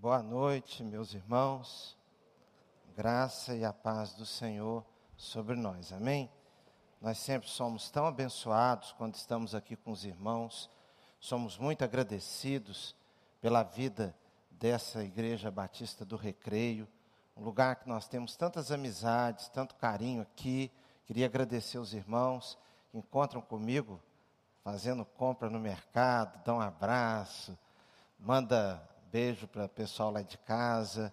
Boa noite, meus irmãos. Graça e a paz do Senhor sobre nós. Amém? Nós sempre somos tão abençoados quando estamos aqui com os irmãos. Somos muito agradecidos pela vida dessa Igreja Batista do Recreio, um lugar que nós temos tantas amizades, tanto carinho aqui. Queria agradecer os irmãos que encontram comigo fazendo compra no mercado, dão um abraço, manda Beijo para o pessoal lá de casa.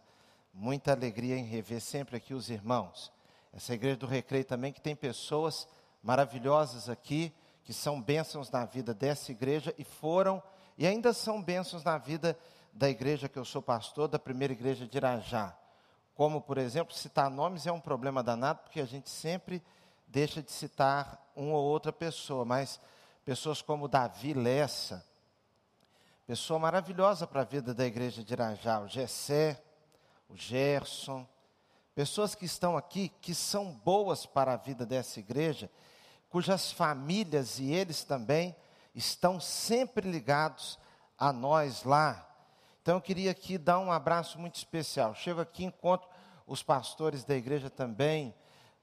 Muita alegria em rever sempre aqui os irmãos. Essa igreja do Recreio também que tem pessoas maravilhosas aqui, que são bênçãos na vida dessa igreja e foram e ainda são bênçãos na vida da igreja que eu sou pastor, da primeira igreja de Irajá. Como, por exemplo, citar nomes é um problema danado, porque a gente sempre deixa de citar uma ou outra pessoa, mas pessoas como Davi Lessa, pessoa maravilhosa para a vida da igreja de Irajá, o Gessé, o Gerson, pessoas que estão aqui, que são boas para a vida dessa igreja, cujas famílias e eles também estão sempre ligados a nós lá. Então eu queria aqui dar um abraço muito especial. Chego aqui, encontro os pastores da igreja também,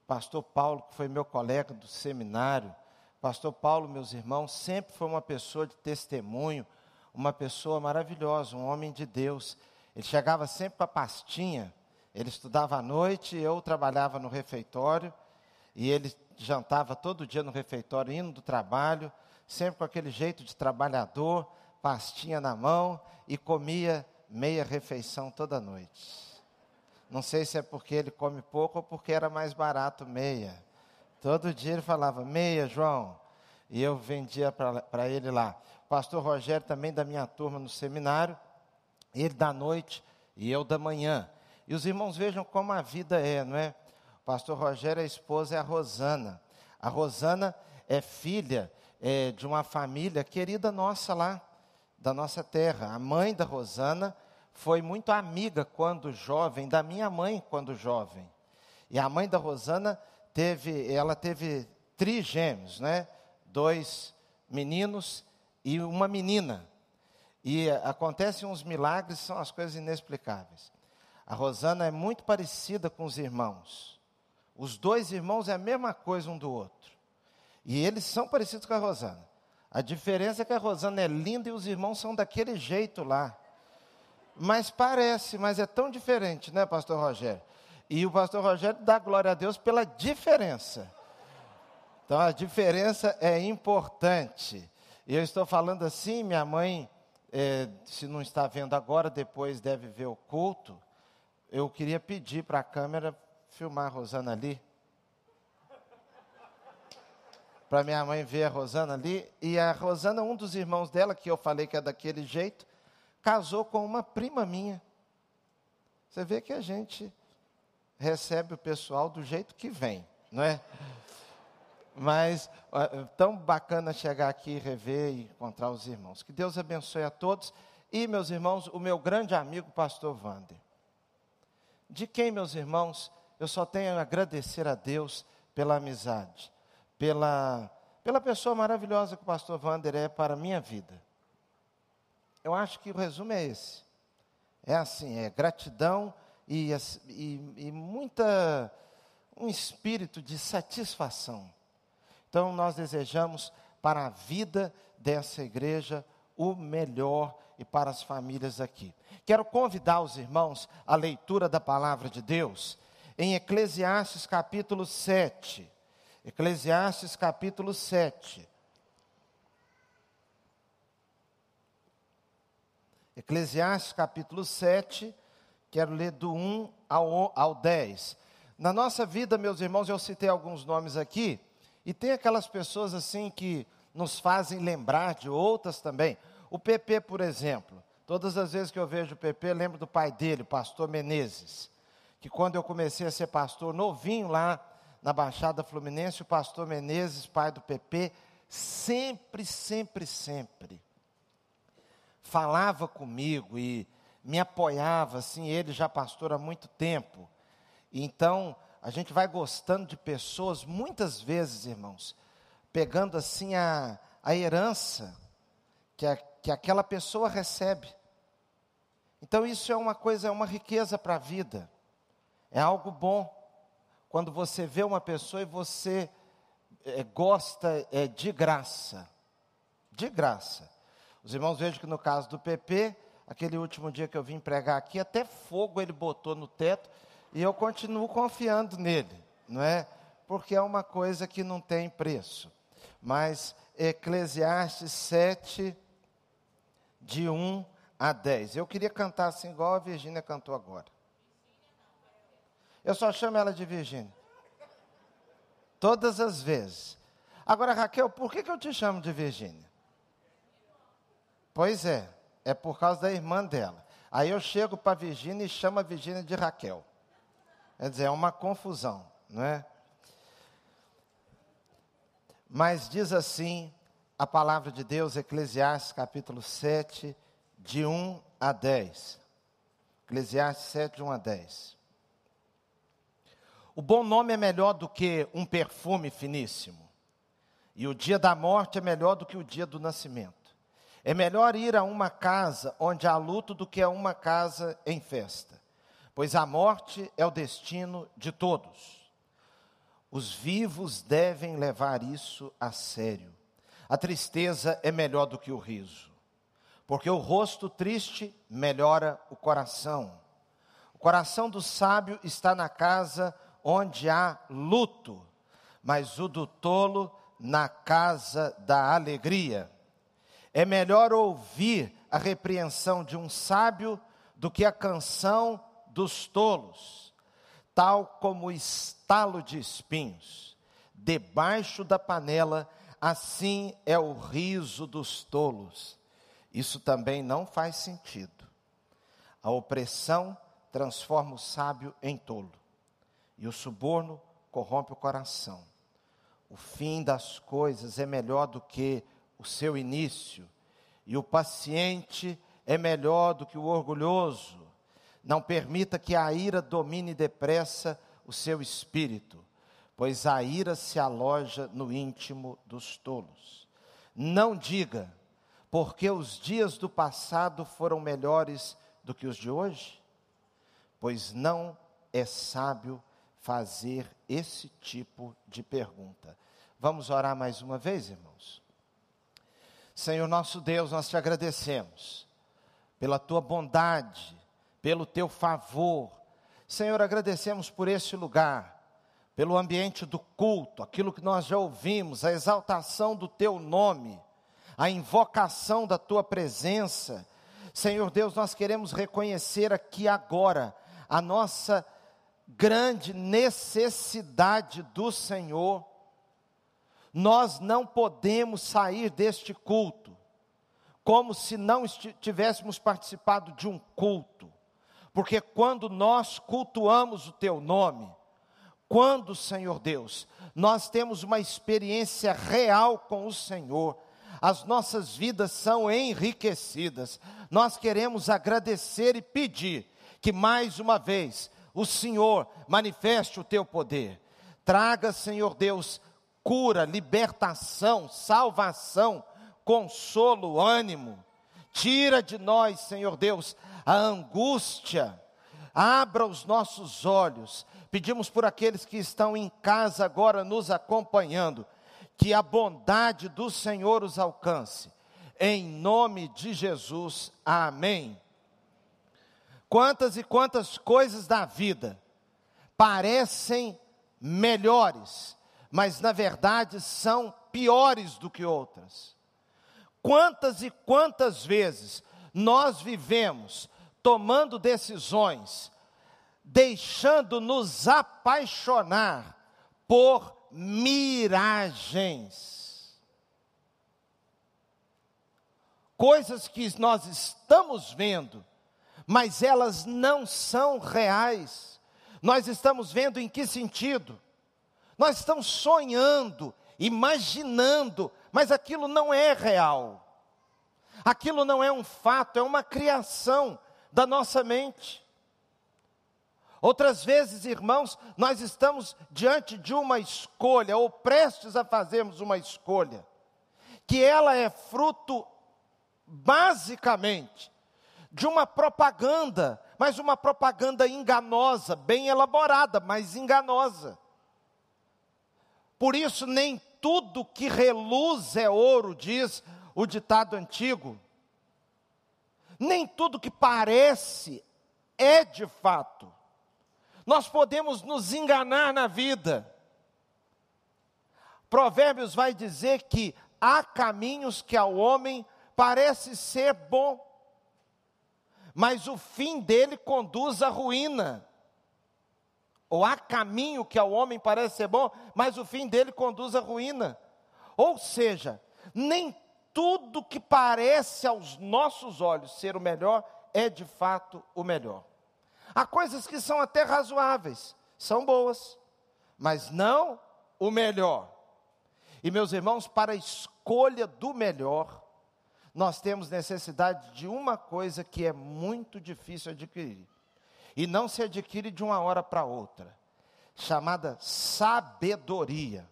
pastor Paulo, que foi meu colega do seminário, pastor Paulo, meus irmãos, sempre foi uma pessoa de testemunho, uma pessoa maravilhosa, um homem de Deus. Ele chegava sempre para a pastinha, ele estudava à noite, eu trabalhava no refeitório, e ele jantava todo dia no refeitório, indo do trabalho, sempre com aquele jeito de trabalhador, pastinha na mão, e comia meia refeição toda noite. Não sei se é porque ele come pouco ou porque era mais barato meia. Todo dia ele falava, meia, João. E eu vendia para ele lá pastor Rogério também da minha turma no seminário, ele da noite e eu da manhã. E os irmãos vejam como a vida é, não é? Pastor Rogério, a esposa é a Rosana. A Rosana é filha é, de uma família querida nossa lá, da nossa terra. A mãe da Rosana foi muito amiga quando jovem, da minha mãe quando jovem. E a mãe da Rosana teve, ela teve trigêmeos, né? Dois meninos e uma menina. E acontecem uns milagres, são as coisas inexplicáveis. A Rosana é muito parecida com os irmãos. Os dois irmãos é a mesma coisa um do outro. E eles são parecidos com a Rosana. A diferença é que a Rosana é linda e os irmãos são daquele jeito lá. Mas parece, mas é tão diferente, né, pastor Rogério? E o pastor Rogério dá glória a Deus pela diferença. Então a diferença é importante. E eu estou falando assim, minha mãe, é, se não está vendo agora, depois deve ver o culto. Eu queria pedir para a câmera filmar a Rosana ali. Para minha mãe ver a Rosana ali. E a Rosana, um dos irmãos dela, que eu falei que é daquele jeito, casou com uma prima minha. Você vê que a gente recebe o pessoal do jeito que vem, não é? Mas é tão bacana chegar aqui, rever e encontrar os irmãos. Que Deus abençoe a todos. E, meus irmãos, o meu grande amigo, pastor Wander. De quem, meus irmãos, eu só tenho a agradecer a Deus pela amizade, pela, pela pessoa maravilhosa que o pastor Wander é para a minha vida. Eu acho que o resumo é esse. É assim, é gratidão e, e, e muita, um espírito de satisfação então, nós desejamos para a vida dessa igreja o melhor e para as famílias aqui. Quero convidar os irmãos à leitura da palavra de Deus em Eclesiastes capítulo 7. Eclesiastes capítulo 7. Eclesiastes capítulo 7, quero ler do 1 ao, ao 10. Na nossa vida, meus irmãos, eu citei alguns nomes aqui, e tem aquelas pessoas assim que nos fazem lembrar de outras também. O PP, por exemplo. Todas as vezes que eu vejo o PP, lembro do pai dele, o pastor Menezes. Que quando eu comecei a ser pastor novinho lá na Baixada Fluminense, o pastor Menezes, pai do PP, sempre, sempre, sempre falava comigo e me apoiava, assim, ele já pastor há muito tempo. Então, a gente vai gostando de pessoas, muitas vezes, irmãos, pegando assim a, a herança que, a, que aquela pessoa recebe. Então isso é uma coisa, é uma riqueza para a vida. É algo bom. Quando você vê uma pessoa e você é, gosta é, de graça. De graça. Os irmãos vejam que no caso do PP, aquele último dia que eu vim pregar aqui, até fogo ele botou no teto e eu continuo confiando nele, não é? Porque é uma coisa que não tem preço. Mas Eclesiastes 7, de 1 a 10. Eu queria cantar assim, igual a Virgínia cantou agora. Eu só chamo ela de Virgínia. Todas as vezes. Agora, Raquel, por que, que eu te chamo de Virgínia? Pois é, é por causa da irmã dela. Aí eu chego para Virgínia e chamo a Virgínia de Raquel. Quer dizer, é uma confusão, não é? Mas diz assim a palavra de Deus, Eclesiastes capítulo 7, de 1 a 10. Eclesiastes 7, de 1 a 10. O bom nome é melhor do que um perfume finíssimo, e o dia da morte é melhor do que o dia do nascimento. É melhor ir a uma casa onde há luto do que a uma casa em festa, pois a morte é o destino de todos. Os vivos devem levar isso a sério. A tristeza é melhor do que o riso, porque o rosto triste melhora o coração. O coração do sábio está na casa onde há luto, mas o do tolo na casa da alegria. É melhor ouvir a repreensão de um sábio do que a canção dos tolos, tal como o estalo de espinhos. Debaixo da panela, assim é o riso dos tolos. Isso também não faz sentido. A opressão transforma o sábio em tolo e o suborno corrompe o coração. O fim das coisas é melhor do que o seu início, e o paciente é melhor do que o orgulhoso. Não permita que a ira domine depressa o seu espírito, pois a ira se aloja no íntimo dos tolos. Não diga, porque os dias do passado foram melhores do que os de hoje, pois não é sábio fazer esse tipo de pergunta. Vamos orar mais uma vez, irmãos? Senhor nosso Deus, nós te agradecemos pela tua bondade, pelo teu favor. Senhor, agradecemos por este lugar, pelo ambiente do culto, aquilo que nós já ouvimos, a exaltação do teu nome, a invocação da tua presença. Senhor Deus, nós queremos reconhecer aqui agora a nossa grande necessidade do Senhor, nós não podemos sair deste culto como se não tivéssemos participado de um culto, porque quando nós cultuamos o Teu nome, quando, Senhor Deus, nós temos uma experiência real com o Senhor, as nossas vidas são enriquecidas. Nós queremos agradecer e pedir que mais uma vez o Senhor manifeste o teu poder. Traga, Senhor Deus, cura, libertação, salvação, consolo, ânimo. Tira de nós, Senhor Deus, a angústia. Abra os nossos olhos. Pedimos por aqueles que estão em casa agora nos acompanhando, que a bondade do Senhor os alcance. Em nome de Jesus. Amém. Quantas e quantas coisas da vida parecem melhores, mas na verdade são piores do que outras. Quantas e quantas vezes nós vivemos tomando decisões, deixando-nos apaixonar por miragens. Coisas que nós estamos vendo mas elas não são reais. Nós estamos vendo em que sentido? Nós estamos sonhando, imaginando, mas aquilo não é real. Aquilo não é um fato, é uma criação da nossa mente. Outras vezes, irmãos, nós estamos diante de uma escolha, ou prestes a fazermos uma escolha, que ela é fruto, basicamente, de uma propaganda, mas uma propaganda enganosa, bem elaborada, mas enganosa. Por isso, nem tudo que reluz é ouro, diz o ditado antigo. Nem tudo que parece é de fato. Nós podemos nos enganar na vida. Provérbios vai dizer que há caminhos que ao homem parece ser bom, mas o fim dele conduz à ruína. Ou há caminho que ao homem parece ser bom, mas o fim dele conduz à ruína. Ou seja, nem tudo que parece aos nossos olhos ser o melhor é de fato o melhor. Há coisas que são até razoáveis, são boas, mas não o melhor. E meus irmãos, para a escolha do melhor, nós temos necessidade de uma coisa que é muito difícil adquirir. E não se adquire de uma hora para outra, chamada sabedoria.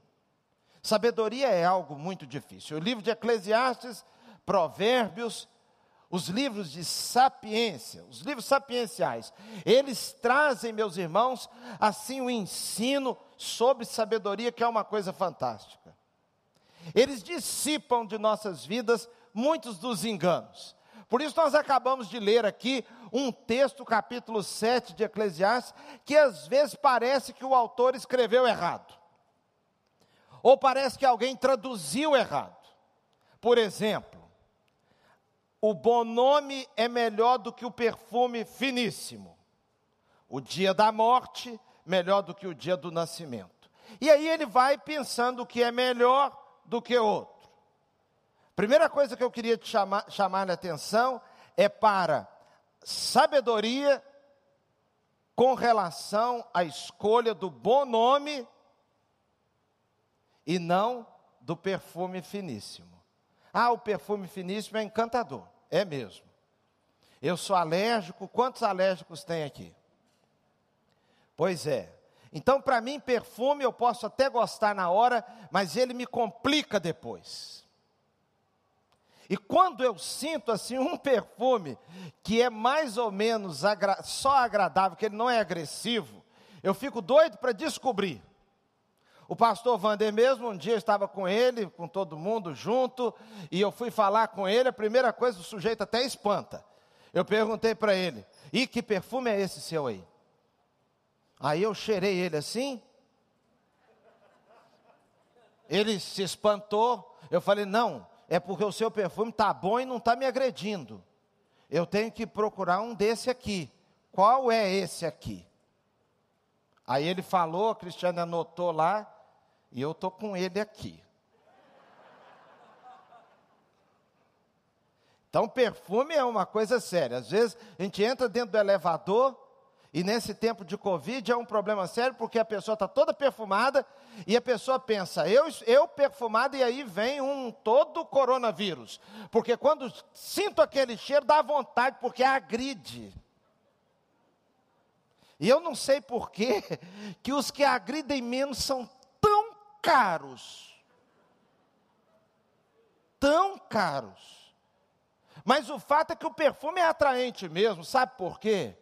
Sabedoria é algo muito difícil. O livro de Eclesiastes, Provérbios, os livros de sapiência, os livros sapienciais, eles trazem, meus irmãos, assim o um ensino sobre sabedoria, que é uma coisa fantástica. Eles dissipam de nossas vidas muitos dos enganos. Por isso, nós acabamos de ler aqui um texto, capítulo 7 de Eclesiastes, que às vezes parece que o autor escreveu errado, ou parece que alguém traduziu errado. Por exemplo, o bom nome é melhor do que o perfume finíssimo. O dia da morte, melhor do que o dia do nascimento. E aí ele vai pensando que é melhor do que outro. Primeira coisa que eu queria te chamar, chamar a atenção é para sabedoria com relação à escolha do bom nome e não do perfume finíssimo. Ah, o perfume finíssimo é encantador. É mesmo. Eu sou alérgico. Quantos alérgicos tem aqui? Pois é. Então, para mim, perfume eu posso até gostar na hora, mas ele me complica depois. E quando eu sinto assim um perfume que é mais ou menos agra só agradável, que ele não é agressivo, eu fico doido para descobrir. O pastor Vander mesmo, um dia eu estava com ele, com todo mundo junto, e eu fui falar com ele, a primeira coisa, o sujeito até espanta. Eu perguntei para ele, e que perfume é esse seu aí? Aí eu cheirei ele assim, ele se espantou, eu falei, não, é porque o seu perfume está bom e não está me agredindo. Eu tenho que procurar um desse aqui. Qual é esse aqui? Aí ele falou, a Cristiane anotou lá, e eu estou com ele aqui. Então, perfume é uma coisa séria. Às vezes, a gente entra dentro do elevador, e nesse tempo de Covid é um problema sério, porque a pessoa está toda perfumada e a pessoa pensa, eu, eu perfumado, e aí vem um todo coronavírus. Porque quando sinto aquele cheiro, dá vontade, porque agride. E eu não sei por que os que agridem menos são caros. Tão caros. Mas o fato é que o perfume é atraente mesmo, sabe por quê?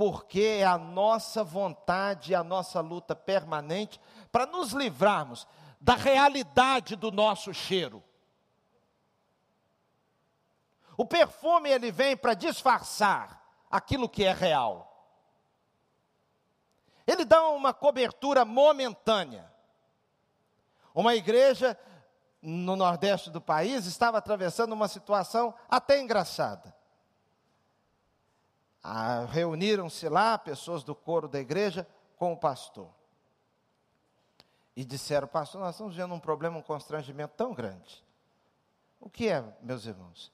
porque é a nossa vontade, a nossa luta permanente para nos livrarmos da realidade do nosso cheiro. O perfume ele vem para disfarçar aquilo que é real. Ele dá uma cobertura momentânea. Uma igreja no nordeste do país estava atravessando uma situação até engraçada. Ah, reuniram-se lá pessoas do coro da igreja com o pastor. E disseram, pastor, nós estamos vendo um problema, um constrangimento tão grande. O que é, meus irmãos?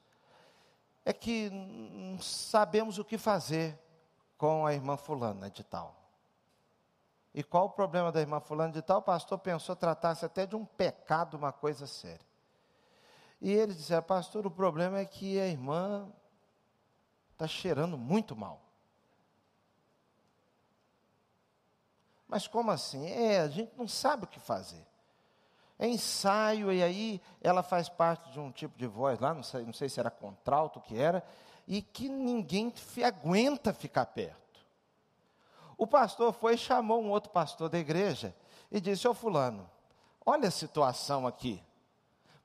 É que não sabemos o que fazer com a irmã fulana de tal. E qual o problema da irmã fulana de tal? O pastor pensou tratar-se até de um pecado, uma coisa séria. E eles disseram, pastor, o problema é que a irmã está cheirando muito mal. Mas como assim? É, a gente não sabe o que fazer. É ensaio, e aí ela faz parte de um tipo de voz lá, não sei, não sei se era contralto, o que era, e que ninguém aguenta ficar perto. O pastor foi e chamou um outro pastor da igreja e disse: Ô Fulano, olha a situação aqui.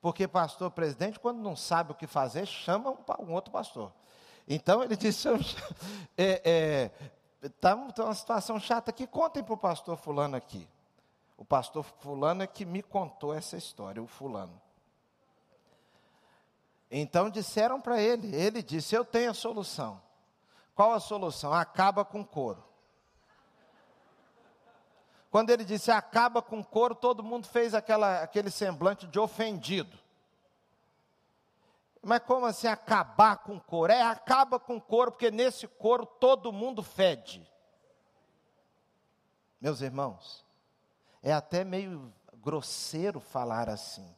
Porque pastor presidente, quando não sabe o que fazer, chama um, um outro pastor. Então ele disse: é, é, tá, tá uma situação chata aqui, contem para o pastor Fulano aqui. O pastor Fulano é que me contou essa história, o Fulano. Então disseram para ele, ele disse: Eu tenho a solução. Qual a solução? Acaba com couro. Quando ele disse acaba com couro, todo mundo fez aquela, aquele semblante de ofendido. Mas como assim acabar com couro? É, acaba com couro, porque nesse couro todo mundo fede. Meus irmãos, é até meio grosseiro falar assim.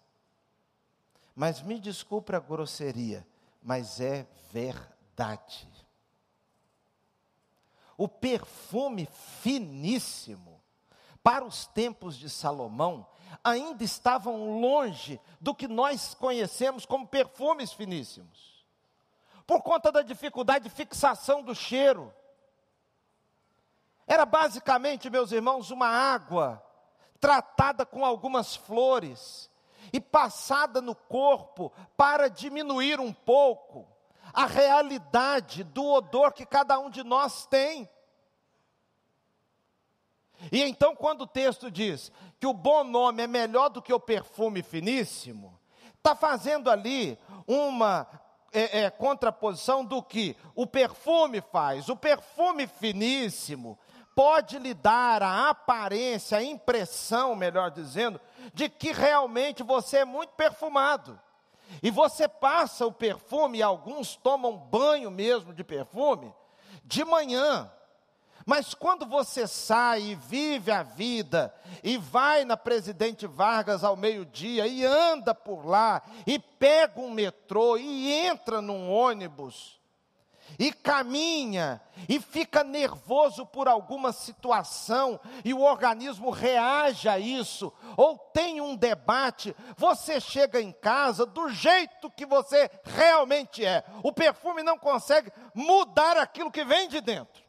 Mas me desculpe a grosseria, mas é verdade. O perfume finíssimo para os tempos de Salomão, ainda estavam longe do que nós conhecemos como perfumes finíssimos. Por conta da dificuldade de fixação do cheiro. Era basicamente, meus irmãos, uma água tratada com algumas flores e passada no corpo para diminuir um pouco a realidade do odor que cada um de nós tem. E então, quando o texto diz que o bom nome é melhor do que o perfume finíssimo, está fazendo ali uma é, é, contraposição do que o perfume faz. O perfume finíssimo pode lhe dar a aparência, a impressão, melhor dizendo, de que realmente você é muito perfumado. E você passa o perfume, e alguns tomam banho mesmo de perfume, de manhã. Mas quando você sai e vive a vida, e vai na Presidente Vargas ao meio-dia, e anda por lá, e pega um metrô, e entra num ônibus, e caminha, e fica nervoso por alguma situação, e o organismo reage a isso, ou tem um debate, você chega em casa do jeito que você realmente é. O perfume não consegue mudar aquilo que vem de dentro.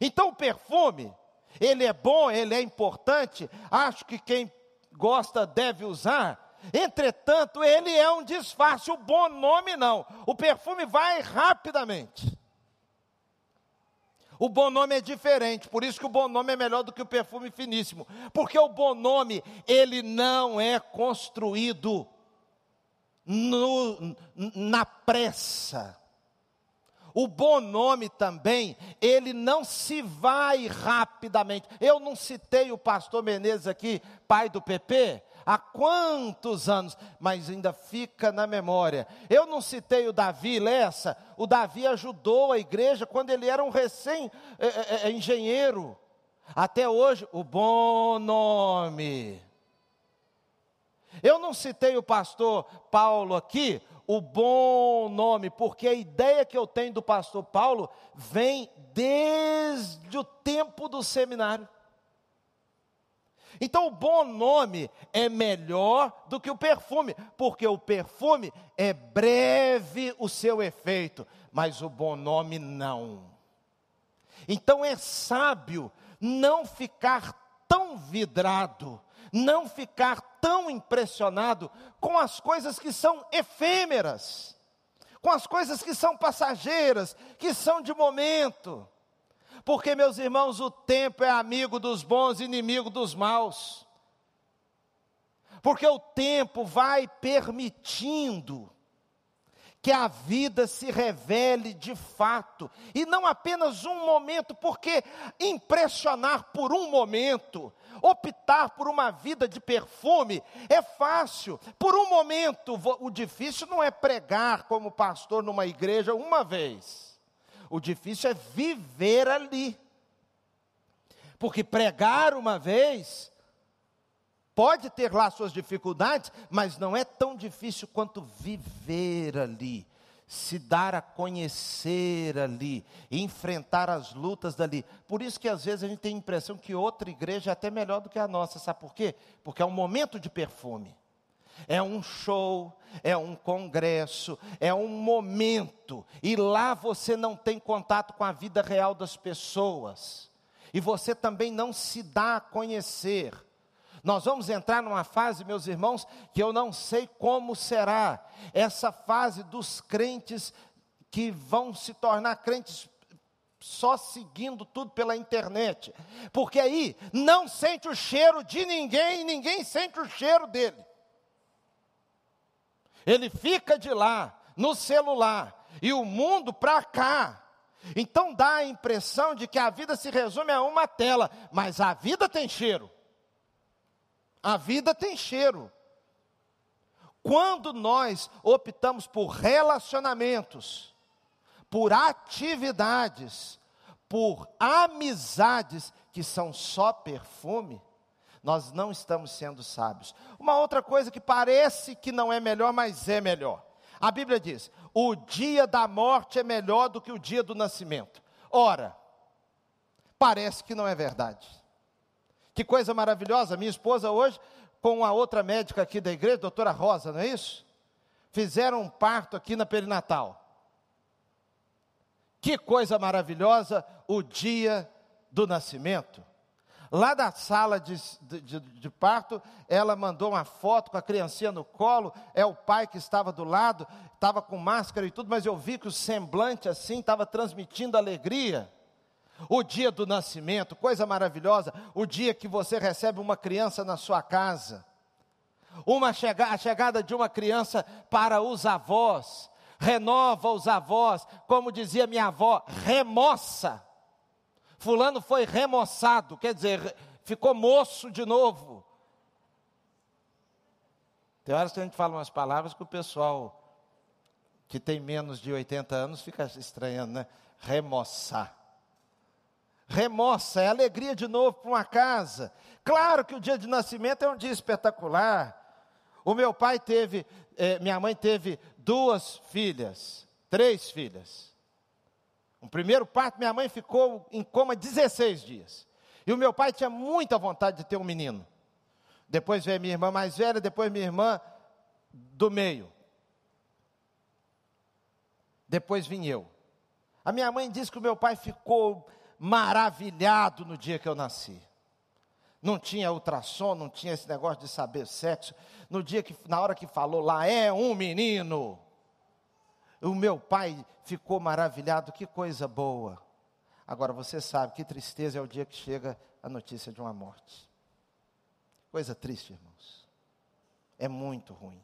Então o perfume, ele é bom, ele é importante, acho que quem gosta deve usar. Entretanto, ele é um disfarce, o bom nome não. O perfume vai rapidamente. O bom nome é diferente, por isso que o bom nome é melhor do que o perfume finíssimo, porque o bom nome ele não é construído no, na pressa. O bom nome também, ele não se vai rapidamente. Eu não citei o pastor Menezes aqui, pai do PP, há quantos anos, mas ainda fica na memória. Eu não citei o Davi Lessa, o Davi ajudou a igreja quando ele era um recém-engenheiro. É, é, Até hoje, o bom nome. Eu não citei o pastor Paulo aqui, o bom nome, porque a ideia que eu tenho do pastor Paulo vem desde o tempo do seminário. Então, o bom nome é melhor do que o perfume, porque o perfume é breve o seu efeito, mas o bom nome não. Então, é sábio não ficar tão vidrado não ficar tão impressionado com as coisas que são efêmeras, com as coisas que são passageiras, que são de momento. Porque, meus irmãos, o tempo é amigo dos bons e inimigo dos maus. Porque o tempo vai permitindo que a vida se revele de fato, e não apenas um momento, porque impressionar por um momento, optar por uma vida de perfume é fácil, por um momento, o difícil não é pregar como pastor numa igreja uma vez, o difícil é viver ali, porque pregar uma vez, Pode ter lá suas dificuldades, mas não é tão difícil quanto viver ali, se dar a conhecer ali, enfrentar as lutas dali. Por isso que às vezes a gente tem a impressão que outra igreja é até melhor do que a nossa, sabe por quê? Porque é um momento de perfume. É um show, é um congresso, é um momento, e lá você não tem contato com a vida real das pessoas, e você também não se dá a conhecer. Nós vamos entrar numa fase, meus irmãos, que eu não sei como será. Essa fase dos crentes que vão se tornar crentes só seguindo tudo pela internet. Porque aí não sente o cheiro de ninguém e ninguém sente o cheiro dele. Ele fica de lá, no celular, e o mundo para cá. Então dá a impressão de que a vida se resume a uma tela, mas a vida tem cheiro. A vida tem cheiro. Quando nós optamos por relacionamentos, por atividades, por amizades que são só perfume, nós não estamos sendo sábios. Uma outra coisa que parece que não é melhor, mas é melhor. A Bíblia diz: o dia da morte é melhor do que o dia do nascimento. Ora, parece que não é verdade. Que coisa maravilhosa, minha esposa hoje, com a outra médica aqui da igreja, doutora Rosa, não é isso? Fizeram um parto aqui na perinatal. Que coisa maravilhosa o dia do nascimento. Lá da sala de, de, de, parto, ela mandou uma foto com a criancinha no colo, é o pai que estava do lado, estava com máscara e tudo, mas eu vi que o semblante assim estava transmitindo alegria o dia do nascimento, coisa maravilhosa, o dia que você recebe uma criança na sua casa, uma chega, a chegada de uma criança para os avós, renova os avós, como dizia minha avó, remoça. Fulano foi remoçado, quer dizer, ficou moço de novo. Tem horas que a gente fala umas palavras que o pessoal que tem menos de 80 anos fica estranhando, né? Remoçar remoça, é alegria de novo para uma casa. Claro que o dia de nascimento é um dia espetacular. O meu pai teve, eh, minha mãe teve duas filhas, três filhas. O primeiro parto, minha mãe ficou em coma 16 dias. E o meu pai tinha muita vontade de ter um menino. Depois veio minha irmã mais velha, depois minha irmã do meio. Depois vim eu. A minha mãe disse que o meu pai ficou maravilhado no dia que eu nasci. Não tinha ultrassom, não tinha esse negócio de saber sexo. No dia que, na hora que falou lá, é um menino. O meu pai ficou maravilhado, que coisa boa. Agora você sabe que tristeza é o dia que chega a notícia de uma morte. Coisa triste, irmãos. É muito ruim.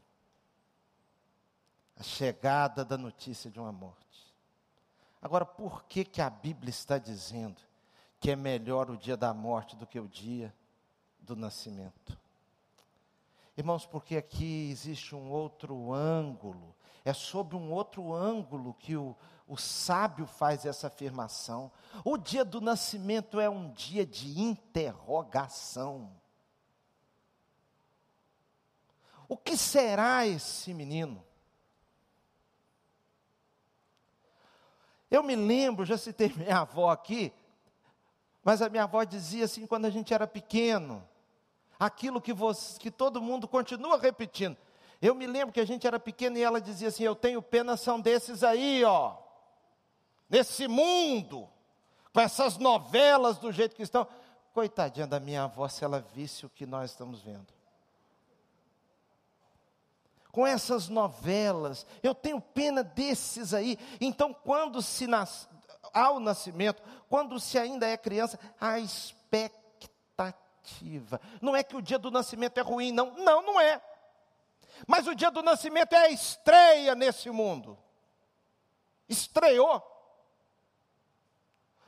A chegada da notícia de uma morte. Agora, por que, que a Bíblia está dizendo que é melhor o dia da morte do que o dia do nascimento? Irmãos, porque aqui existe um outro ângulo, é sobre um outro ângulo que o, o sábio faz essa afirmação. O dia do nascimento é um dia de interrogação. O que será esse menino? Eu me lembro, já citei minha avó aqui, mas a minha avó dizia assim quando a gente era pequeno, aquilo que, você, que todo mundo continua repetindo. Eu me lembro que a gente era pequeno e ela dizia assim: Eu tenho pena, são desses aí, ó, nesse mundo, com essas novelas do jeito que estão. Coitadinha da minha avó, se ela visse o que nós estamos vendo com essas novelas. Eu tenho pena desses aí. Então, quando se nas, ao nascimento, quando se ainda é criança, a expectativa. Não é que o dia do nascimento é ruim, não. Não, não é. Mas o dia do nascimento é a estreia nesse mundo. Estreou.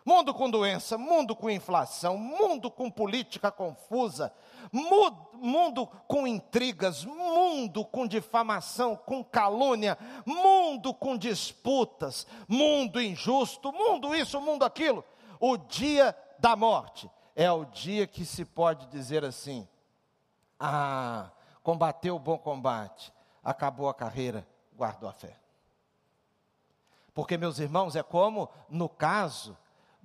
Mundo com doença, mundo com inflação, mundo com política confusa, mundo com intrigas, mundo com difamação, com calúnia, mundo com disputas, mundo injusto, mundo isso, mundo aquilo. O dia da morte é o dia que se pode dizer assim: ah, combateu o bom combate, acabou a carreira, guardou a fé. Porque, meus irmãos, é como no caso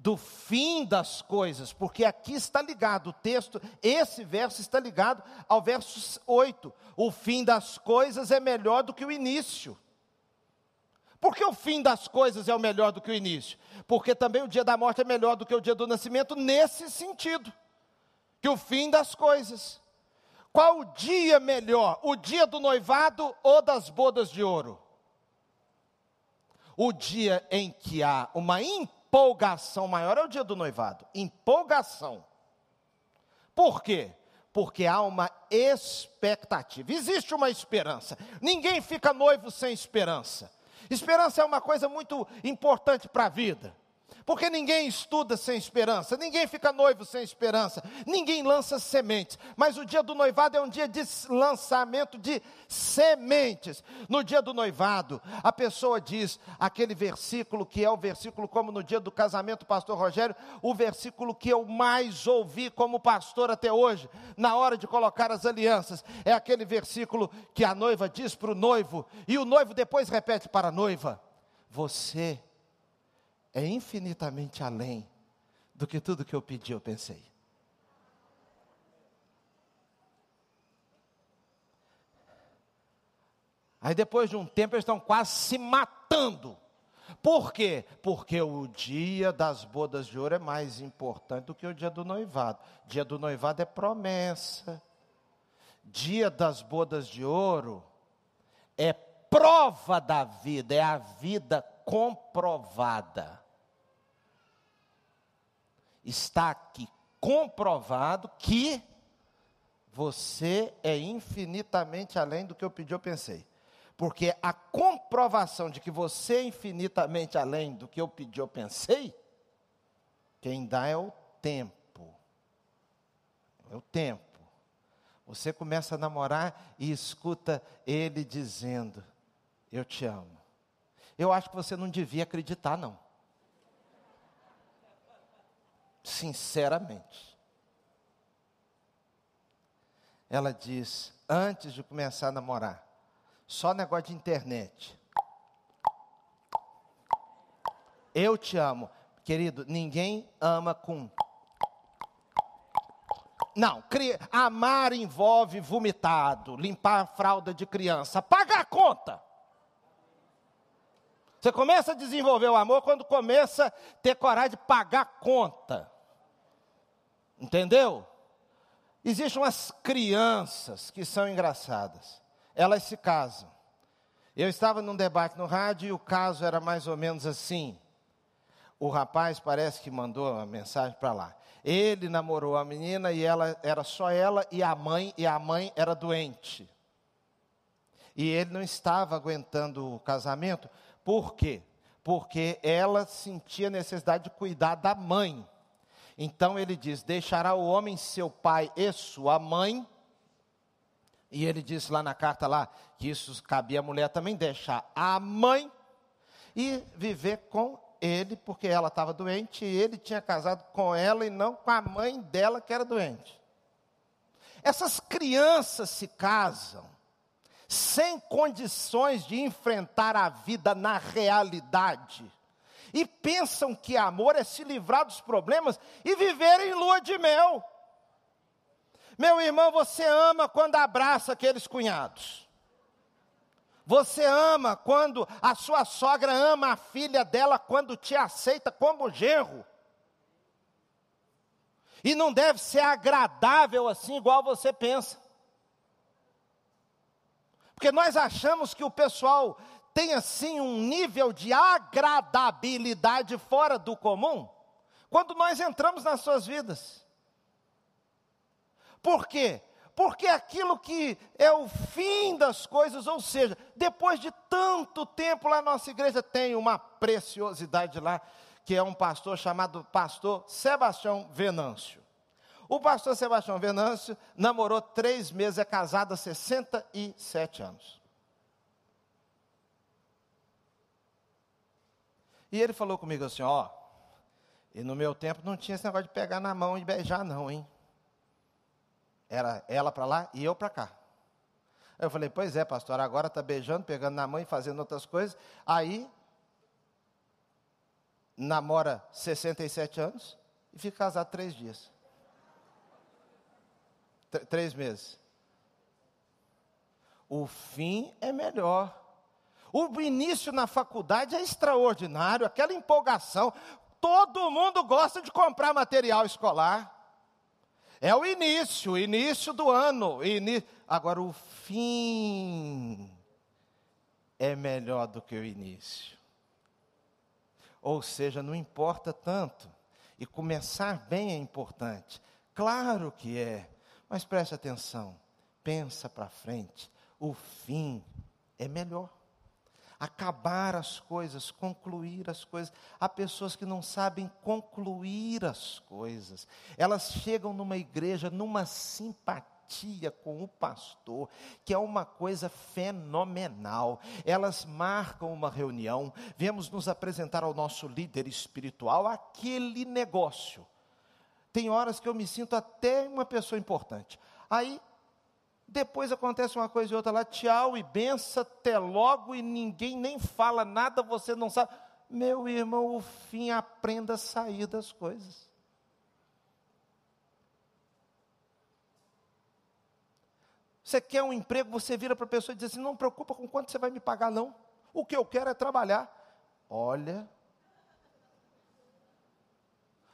do fim das coisas, porque aqui está ligado o texto, esse verso está ligado ao verso 8. O fim das coisas é melhor do que o início. Por que o fim das coisas é o melhor do que o início? Porque também o dia da morte é melhor do que o dia do nascimento, nesse sentido. Que o fim das coisas. Qual o dia melhor? O dia do noivado ou das bodas de ouro? O dia em que há uma empolgação maior é o dia do noivado. Empolgação. Por quê? Porque há uma expectativa. Existe uma esperança. Ninguém fica noivo sem esperança. Esperança é uma coisa muito importante para a vida. Porque ninguém estuda sem esperança, ninguém fica noivo sem esperança, ninguém lança sementes. Mas o dia do noivado é um dia de lançamento de sementes. No dia do noivado, a pessoa diz aquele versículo que é o versículo, como no dia do casamento, pastor Rogério, o versículo que eu mais ouvi como pastor até hoje, na hora de colocar as alianças. É aquele versículo que a noiva diz para o noivo, e o noivo depois repete para a noiva: Você é infinitamente além do que tudo que eu pedi, eu pensei. Aí depois de um tempo eles estão quase se matando. Por quê? Porque o dia das bodas de ouro é mais importante do que o dia do noivado. Dia do noivado é promessa. Dia das bodas de ouro é prova da vida, é a vida comprovada. Está aqui comprovado que você é infinitamente além do que eu pedi ou pensei. Porque a comprovação de que você é infinitamente além do que eu pedi ou pensei, quem dá é o tempo. É o tempo. Você começa a namorar e escuta ele dizendo: Eu te amo. Eu acho que você não devia acreditar, não. Sinceramente. Ela diz, antes de começar a namorar, só negócio de internet. Eu te amo. Querido, ninguém ama com. Não, amar envolve vomitado, limpar a fralda de criança, pagar a conta. Você começa a desenvolver o amor quando começa a ter coragem de pagar conta. Entendeu? Existem umas crianças que são engraçadas. Elas se casam. Eu estava num debate no rádio e o caso era mais ou menos assim. O rapaz parece que mandou uma mensagem para lá. Ele namorou a menina e ela era só ela e a mãe, e a mãe era doente. E ele não estava aguentando o casamento por quê? Porque ela sentia necessidade de cuidar da mãe. Então ele diz: Deixará o homem seu pai e sua mãe. E ele disse lá na carta lá que isso cabia à mulher também deixar a mãe e viver com ele, porque ela estava doente e ele tinha casado com ela e não com a mãe dela que era doente. Essas crianças se casam sem condições de enfrentar a vida na realidade. E pensam que amor é se livrar dos problemas e viver em lua de mel. Meu irmão, você ama quando abraça aqueles cunhados. Você ama quando a sua sogra ama a filha dela quando te aceita como genro. E não deve ser agradável assim, igual você pensa. Porque nós achamos que o pessoal tem assim um nível de agradabilidade fora do comum, quando nós entramos nas suas vidas. Por quê? Porque aquilo que é o fim das coisas, ou seja, depois de tanto tempo lá na nossa igreja tem uma preciosidade lá, que é um pastor chamado pastor Sebastião Venâncio. O pastor Sebastião Venâncio namorou três meses, é casado há 67 anos. E ele falou comigo assim: ó, e no meu tempo não tinha esse negócio de pegar na mão e beijar, não, hein? Era ela para lá e eu para cá. Aí eu falei: pois é, pastor, agora está beijando, pegando na mão e fazendo outras coisas. Aí namora 67 anos e fica casado três dias. Três meses. O fim é melhor. O início na faculdade é extraordinário, aquela empolgação. Todo mundo gosta de comprar material escolar. É o início, o início do ano. Agora, o fim é melhor do que o início. Ou seja, não importa tanto. E começar bem é importante. Claro que é. Mas preste atenção. Pensa para frente. O fim é melhor acabar as coisas, concluir as coisas. Há pessoas que não sabem concluir as coisas. Elas chegam numa igreja numa simpatia com o pastor, que é uma coisa fenomenal. Elas marcam uma reunião, viemos nos apresentar ao nosso líder espiritual aquele negócio. Tem horas que eu me sinto até uma pessoa importante. Aí depois acontece uma coisa e outra lá, tchau e benção, até logo, e ninguém nem fala nada, você não sabe. Meu irmão, o fim aprenda a sair das coisas. Você quer um emprego, você vira para a pessoa e diz assim: não preocupa com quanto você vai me pagar, não. O que eu quero é trabalhar. Olha.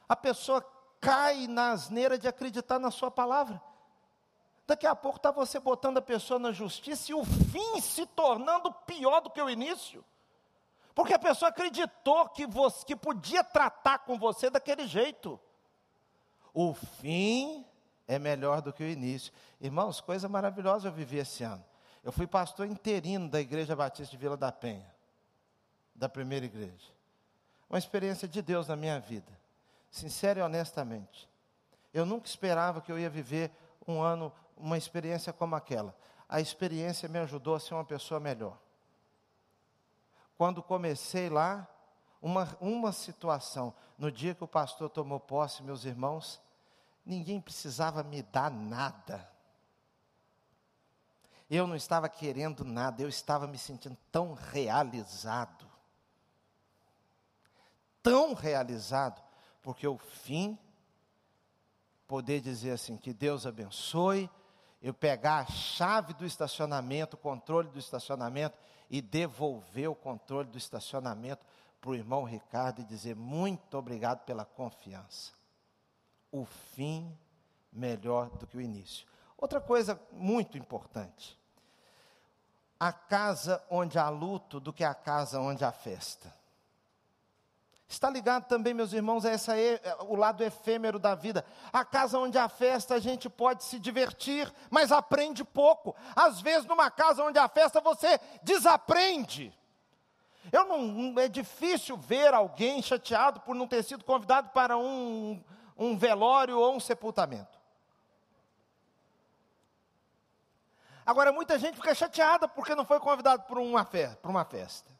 A pessoa cai na asneira de acreditar na sua palavra. Daqui a pouco está você botando a pessoa na justiça e o fim se tornando pior do que o início. Porque a pessoa acreditou que, você, que podia tratar com você daquele jeito. O fim é melhor do que o início. Irmãos, coisa maravilhosa eu vivi esse ano. Eu fui pastor interino da Igreja Batista de Vila da Penha, da primeira igreja. Uma experiência de Deus na minha vida, sincero e honestamente. Eu nunca esperava que eu ia viver um ano uma experiência como aquela. A experiência me ajudou a ser uma pessoa melhor. Quando comecei lá, uma, uma situação, no dia que o pastor tomou posse, meus irmãos, ninguém precisava me dar nada. Eu não estava querendo nada, eu estava me sentindo tão realizado. Tão realizado, porque o fim, poder dizer assim: que Deus abençoe, eu pegar a chave do estacionamento, o controle do estacionamento e devolver o controle do estacionamento para o irmão Ricardo e dizer muito obrigado pela confiança. O fim melhor do que o início. Outra coisa muito importante: a casa onde há luto do que a casa onde há festa. Está ligado também, meus irmãos, a essa, é, o lado efêmero da vida. A casa onde há festa a gente pode se divertir, mas aprende pouco. Às vezes, numa casa onde há festa, você desaprende. Eu não, é difícil ver alguém chateado por não ter sido convidado para um, um velório ou um sepultamento. Agora, muita gente fica chateada porque não foi convidado para uma, para uma festa.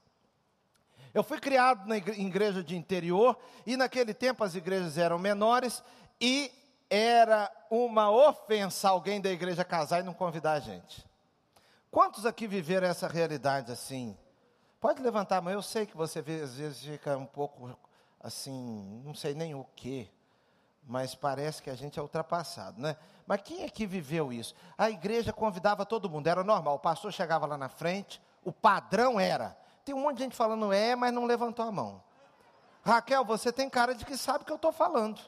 Eu fui criado na igreja de interior e naquele tempo as igrejas eram menores e era uma ofensa alguém da igreja casar e não convidar a gente. Quantos aqui viveram essa realidade assim? Pode levantar a mão, eu sei que você às vezes fica um pouco assim, não sei nem o que, mas parece que a gente é ultrapassado, né? Mas quem é que viveu isso? A igreja convidava todo mundo, era normal, o pastor chegava lá na frente, o padrão era, tem um monte de gente falando é, mas não levantou a mão. Raquel, você tem cara de que sabe o que eu estou falando.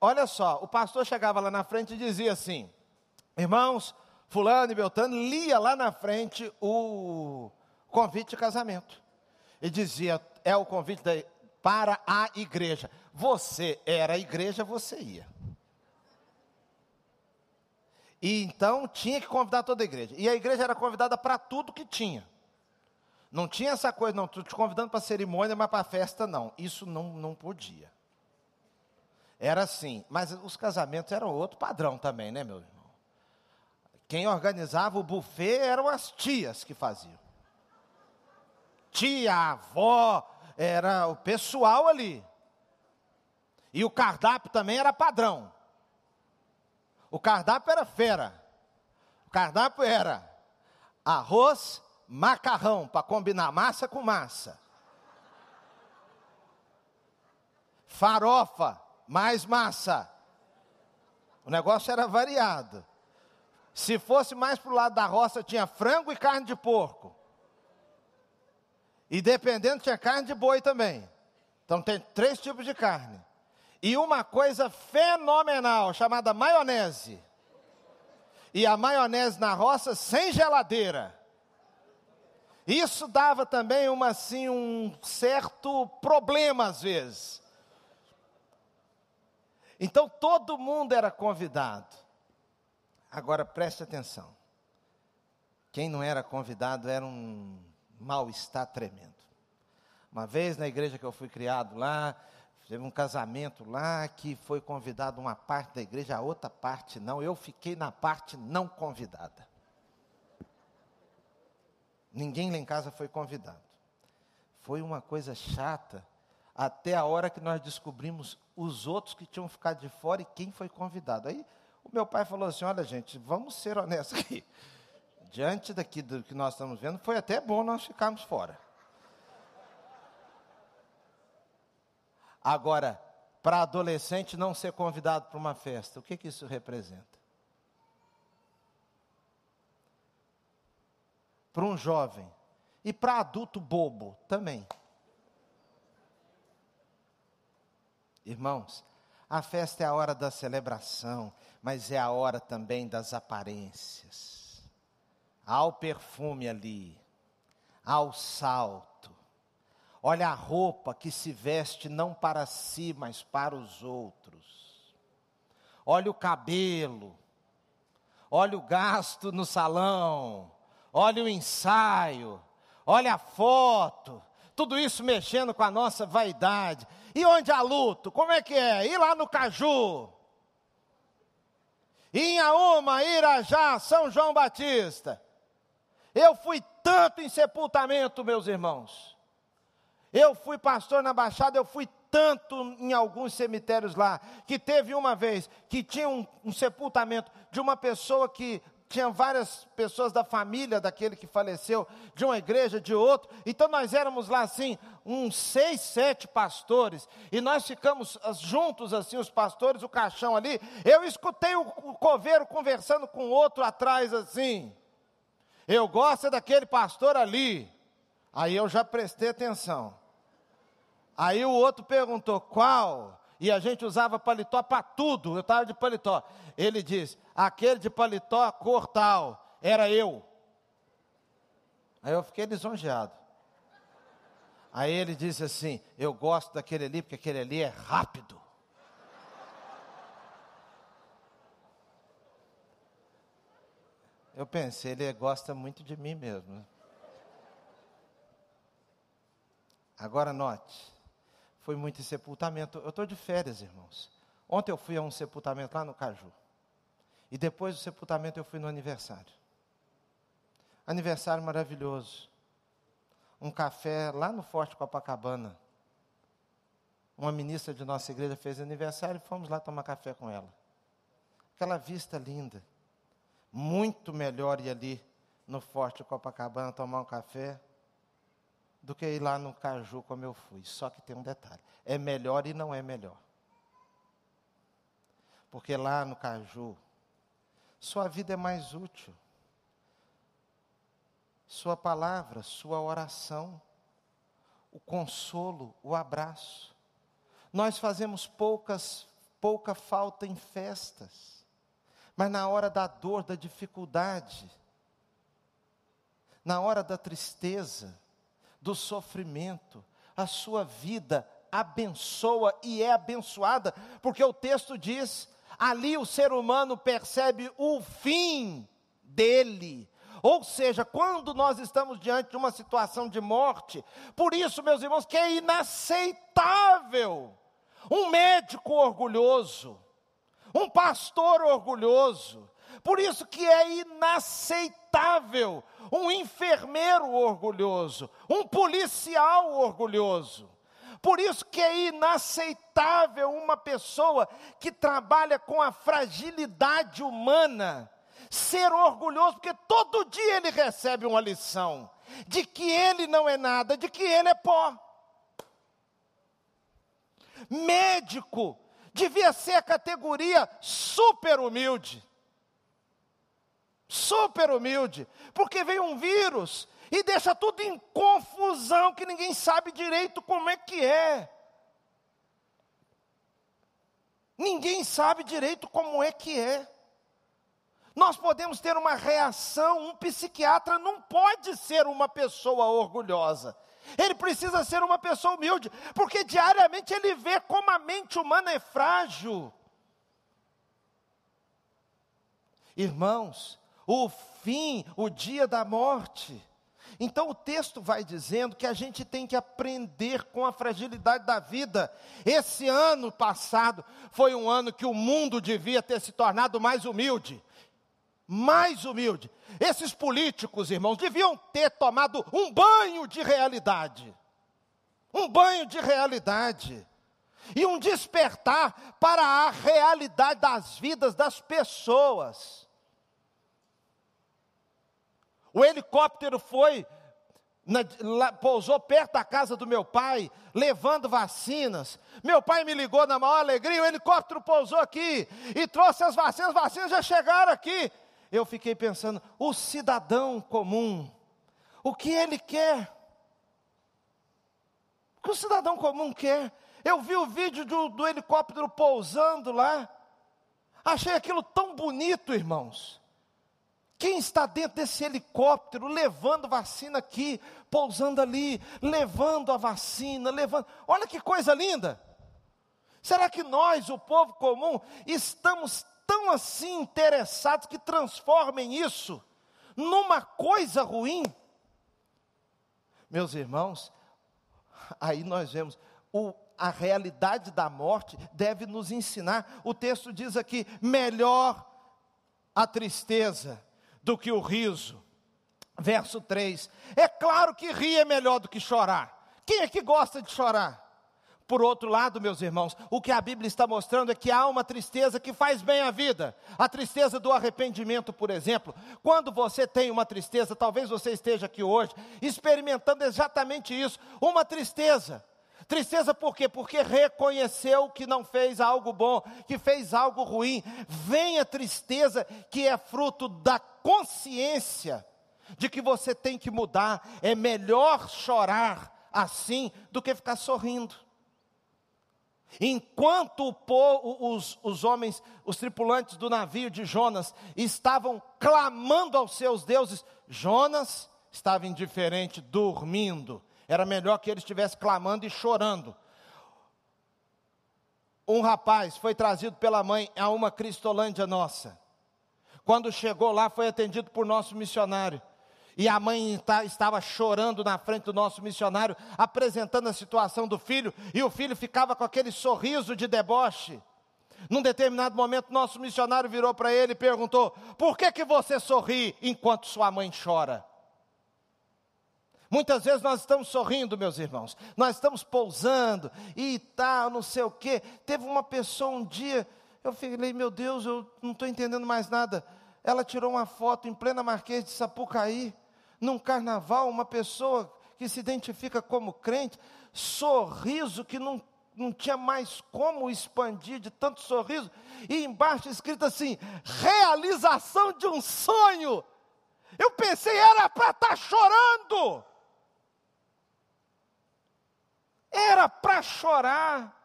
Olha só, o pastor chegava lá na frente e dizia assim: Irmãos, Fulano e Beltrano, lia lá na frente o convite de casamento. E dizia: É o convite da, para a igreja. Você era a igreja, você ia. E então tinha que convidar toda a igreja. E a igreja era convidada para tudo que tinha. Não tinha essa coisa, não, estou te convidando para a cerimônia, mas para a festa não. Isso não, não podia. Era assim, mas os casamentos eram outro padrão também, né, meu irmão? Quem organizava o buffet eram as tias que faziam. Tia, avó, era o pessoal ali. E o cardápio também era padrão. O cardápio era fera. O cardápio era arroz, macarrão para combinar massa com massa. farofa, mais massa. O negócio era variado. Se fosse mais para o lado da roça, tinha frango e carne de porco. E dependendo, tinha carne de boi também. Então tem três tipos de carne. E uma coisa fenomenal, chamada maionese. E a maionese na roça sem geladeira. Isso dava também uma, assim, um certo problema às vezes. Então todo mundo era convidado. Agora preste atenção. Quem não era convidado era um mal-estar tremendo. Uma vez na igreja que eu fui criado lá, teve um casamento lá que foi convidado uma parte da igreja, a outra parte não. Eu fiquei na parte não convidada. Ninguém lá em casa foi convidado. Foi uma coisa chata até a hora que nós descobrimos os outros que tinham ficado de fora e quem foi convidado. Aí o meu pai falou assim: olha, gente, vamos ser honestos aqui. Diante daqui do que nós estamos vendo, foi até bom nós ficarmos fora. Agora, para adolescente não ser convidado para uma festa, o que, que isso representa? Para um jovem e para adulto bobo também. Irmãos, a festa é a hora da celebração, mas é a hora também das aparências. Há o perfume ali, há o salto. Olha a roupa que se veste não para si, mas para os outros. Olha o cabelo. Olha o gasto no salão. Olha o ensaio. Olha a foto. Tudo isso mexendo com a nossa vaidade. E onde há luto? Como é que é? Ir lá no Caju. Inhaúma, Irajá, São João Batista. Eu fui tanto em sepultamento, meus irmãos. Eu fui pastor na Baixada, eu fui tanto em alguns cemitérios lá, que teve uma vez que tinha um, um sepultamento de uma pessoa que tinha várias pessoas da família daquele que faleceu, de uma igreja, de outro. Então nós éramos lá assim, uns seis, sete pastores, e nós ficamos juntos assim, os pastores, o caixão ali. Eu escutei o, o coveiro conversando com outro atrás assim. Eu gosto daquele pastor ali. Aí eu já prestei atenção. Aí o outro perguntou: qual? E a gente usava paletó para tudo. Eu estava de paletó. Ele diz: aquele de paletó cor tal, era eu. Aí eu fiquei lisonjeado. Aí ele disse assim: Eu gosto daquele ali, porque aquele ali é rápido. Eu pensei, ele gosta muito de mim mesmo. Agora note, foi muito em sepultamento. Eu estou de férias, irmãos. Ontem eu fui a um sepultamento lá no Caju. E depois do sepultamento eu fui no aniversário. Aniversário maravilhoso. Um café lá no Forte Copacabana. Uma ministra de nossa igreja fez aniversário e fomos lá tomar café com ela. Aquela vista linda. Muito melhor ir ali no Forte Copacabana tomar um café do que ir lá no Caju como eu fui. Só que tem um detalhe: é melhor e não é melhor. Porque lá no Caju, sua vida é mais útil. Sua palavra, sua oração, o consolo, o abraço. Nós fazemos poucas, pouca falta em festas, mas na hora da dor, da dificuldade, na hora da tristeza, do sofrimento, a sua vida abençoa e é abençoada, porque o texto diz: ali o ser humano percebe o fim dele. Ou seja, quando nós estamos diante de uma situação de morte, por isso, meus irmãos, que é inaceitável um médico orgulhoso, um pastor orgulhoso, por isso que é inaceitável um enfermeiro orgulhoso, um policial orgulhoso. Por isso que é inaceitável uma pessoa que trabalha com a fragilidade humana ser orgulhoso, porque todo dia ele recebe uma lição de que ele não é nada, de que ele é pó. Médico devia ser a categoria super humilde. Super humilde, porque vem um vírus e deixa tudo em confusão, que ninguém sabe direito como é que é. Ninguém sabe direito como é que é. Nós podemos ter uma reação, um psiquiatra não pode ser uma pessoa orgulhosa. Ele precisa ser uma pessoa humilde, porque diariamente ele vê como a mente humana é frágil. Irmãos, o fim, o dia da morte. Então o texto vai dizendo que a gente tem que aprender com a fragilidade da vida. Esse ano passado foi um ano que o mundo devia ter se tornado mais humilde. Mais humilde. Esses políticos, irmãos, deviam ter tomado um banho de realidade. Um banho de realidade. E um despertar para a realidade das vidas das pessoas. O helicóptero foi, na, lá, pousou perto da casa do meu pai, levando vacinas. Meu pai me ligou na maior alegria, o helicóptero pousou aqui e trouxe as vacinas, as vacinas já chegaram aqui. Eu fiquei pensando, o cidadão comum, o que ele quer? O que o cidadão comum quer? Eu vi o vídeo do, do helicóptero pousando lá, achei aquilo tão bonito, irmãos. Quem está dentro desse helicóptero, levando vacina aqui, pousando ali, levando a vacina, levando. Olha que coisa linda! Será que nós, o povo comum, estamos tão assim interessados que transformem isso numa coisa ruim? Meus irmãos, aí nós vemos o, a realidade da morte deve nos ensinar. O texto diz aqui: melhor a tristeza do que o riso. Verso 3: É claro que rir é melhor do que chorar. Quem é que gosta de chorar? Por outro lado, meus irmãos, o que a Bíblia está mostrando é que há uma tristeza que faz bem à vida. A tristeza do arrependimento, por exemplo. Quando você tem uma tristeza, talvez você esteja aqui hoje experimentando exatamente isso, uma tristeza. Tristeza por quê? Porque reconheceu que não fez algo bom, que fez algo ruim. Vem a tristeza que é fruto da consciência de que você tem que mudar. É melhor chorar assim do que ficar sorrindo. Enquanto povo, os, os homens, os tripulantes do navio de Jonas estavam clamando aos seus deuses, Jonas estava indiferente, dormindo. Era melhor que ele estivesse clamando e chorando. Um rapaz foi trazido pela mãe a uma Cristolândia nossa. Quando chegou lá, foi atendido por nosso missionário. E a mãe estava chorando na frente do nosso missionário, apresentando a situação do filho, e o filho ficava com aquele sorriso de deboche. Num determinado momento, nosso missionário virou para ele e perguntou: Por que, que você sorri enquanto sua mãe chora? Muitas vezes nós estamos sorrindo, meus irmãos, nós estamos pousando e tal, não sei o quê. Teve uma pessoa um dia, eu falei, meu Deus, eu não estou entendendo mais nada. Ela tirou uma foto em plena Marquês de Sapucaí, num carnaval, uma pessoa que se identifica como crente, sorriso que não, não tinha mais como expandir de tanto sorriso, e embaixo escrito assim: realização de um sonho. Eu pensei, era para estar tá chorando. Era para chorar.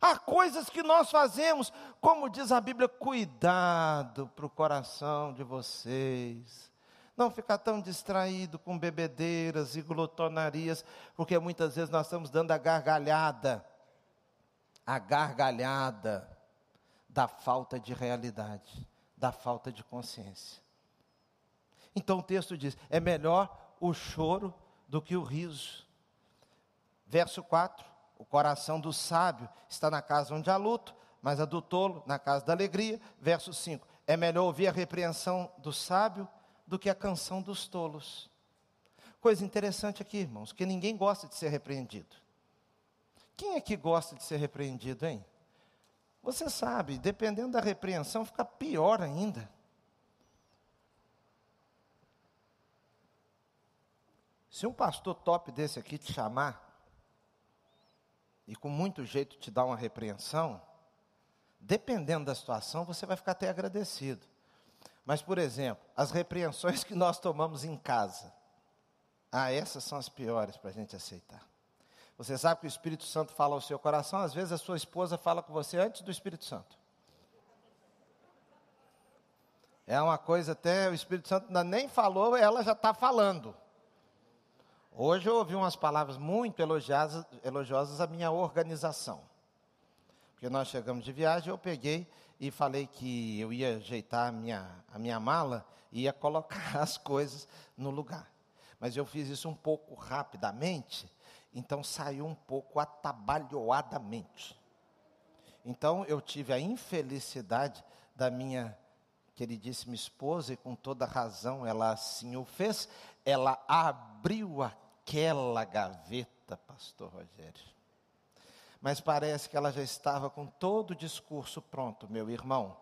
Há coisas que nós fazemos, como diz a Bíblia, cuidado para o coração de vocês. Não ficar tão distraído com bebedeiras e glutonarias, porque muitas vezes nós estamos dando a gargalhada, a gargalhada da falta de realidade, da falta de consciência. Então o texto diz: é melhor o choro do que o riso. Verso 4: O coração do sábio está na casa onde há luto, mas a do tolo na casa da alegria. Verso 5: É melhor ouvir a repreensão do sábio do que a canção dos tolos. Coisa interessante aqui, irmãos, que ninguém gosta de ser repreendido. Quem é que gosta de ser repreendido, hein? Você sabe, dependendo da repreensão, fica pior ainda. Se um pastor top desse aqui te chamar, e com muito jeito te dá uma repreensão, dependendo da situação, você vai ficar até agradecido. Mas, por exemplo, as repreensões que nós tomamos em casa, ah, essas são as piores para a gente aceitar. Você sabe que o Espírito Santo fala ao seu coração, às vezes a sua esposa fala com você antes do Espírito Santo. É uma coisa até, o Espírito Santo ainda nem falou, ela já está falando. Hoje eu ouvi umas palavras muito elogiosas, elogiosas à minha organização. Porque nós chegamos de viagem, eu peguei e falei que eu ia ajeitar a minha, a minha mala e ia colocar as coisas no lugar. Mas eu fiz isso um pouco rapidamente, então saiu um pouco atabalhoadamente. Então eu tive a infelicidade da minha queridíssima esposa, e com toda razão ela assim o fez, ela abriu aquela gaveta, pastor Rogério. Mas parece que ela já estava com todo o discurso pronto, meu irmão.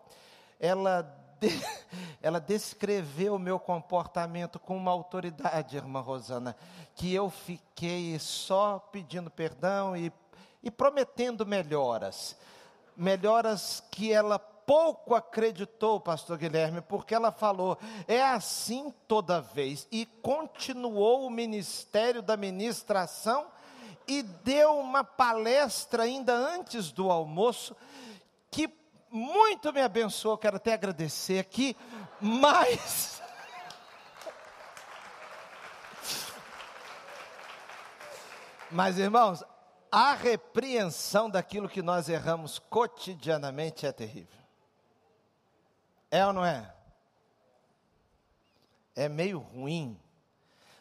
Ela de, ela descreveu o meu comportamento com uma autoridade, irmã Rosana, que eu fiquei só pedindo perdão e, e prometendo melhoras. Melhoras que ela pouco acreditou, pastor Guilherme, porque ela falou: é assim toda vez. E continuou o ministério da ministração e deu uma palestra ainda antes do almoço que muito me abençoou, quero até agradecer aqui, mas. Mas, irmãos, a repreensão daquilo que nós erramos cotidianamente é terrível. É ou não é? É meio ruim.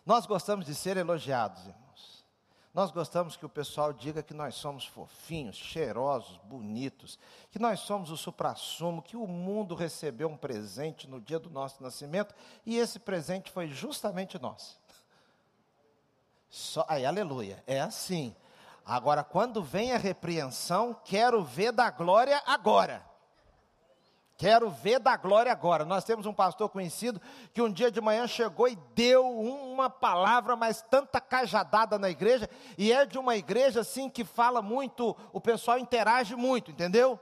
Nós gostamos de ser elogiados, irmãos. Nós gostamos que o pessoal diga que nós somos fofinhos, cheirosos, bonitos, que nós somos o suprassumo, que o mundo recebeu um presente no dia do nosso nascimento e esse presente foi justamente nosso. Só, aí, aleluia, é assim. Agora, quando vem a repreensão, quero ver da glória agora. Quero ver da glória agora. Nós temos um pastor conhecido que um dia de manhã chegou e deu uma palavra, mas tanta cajadada na igreja, e é de uma igreja assim que fala muito, o pessoal interage muito, entendeu?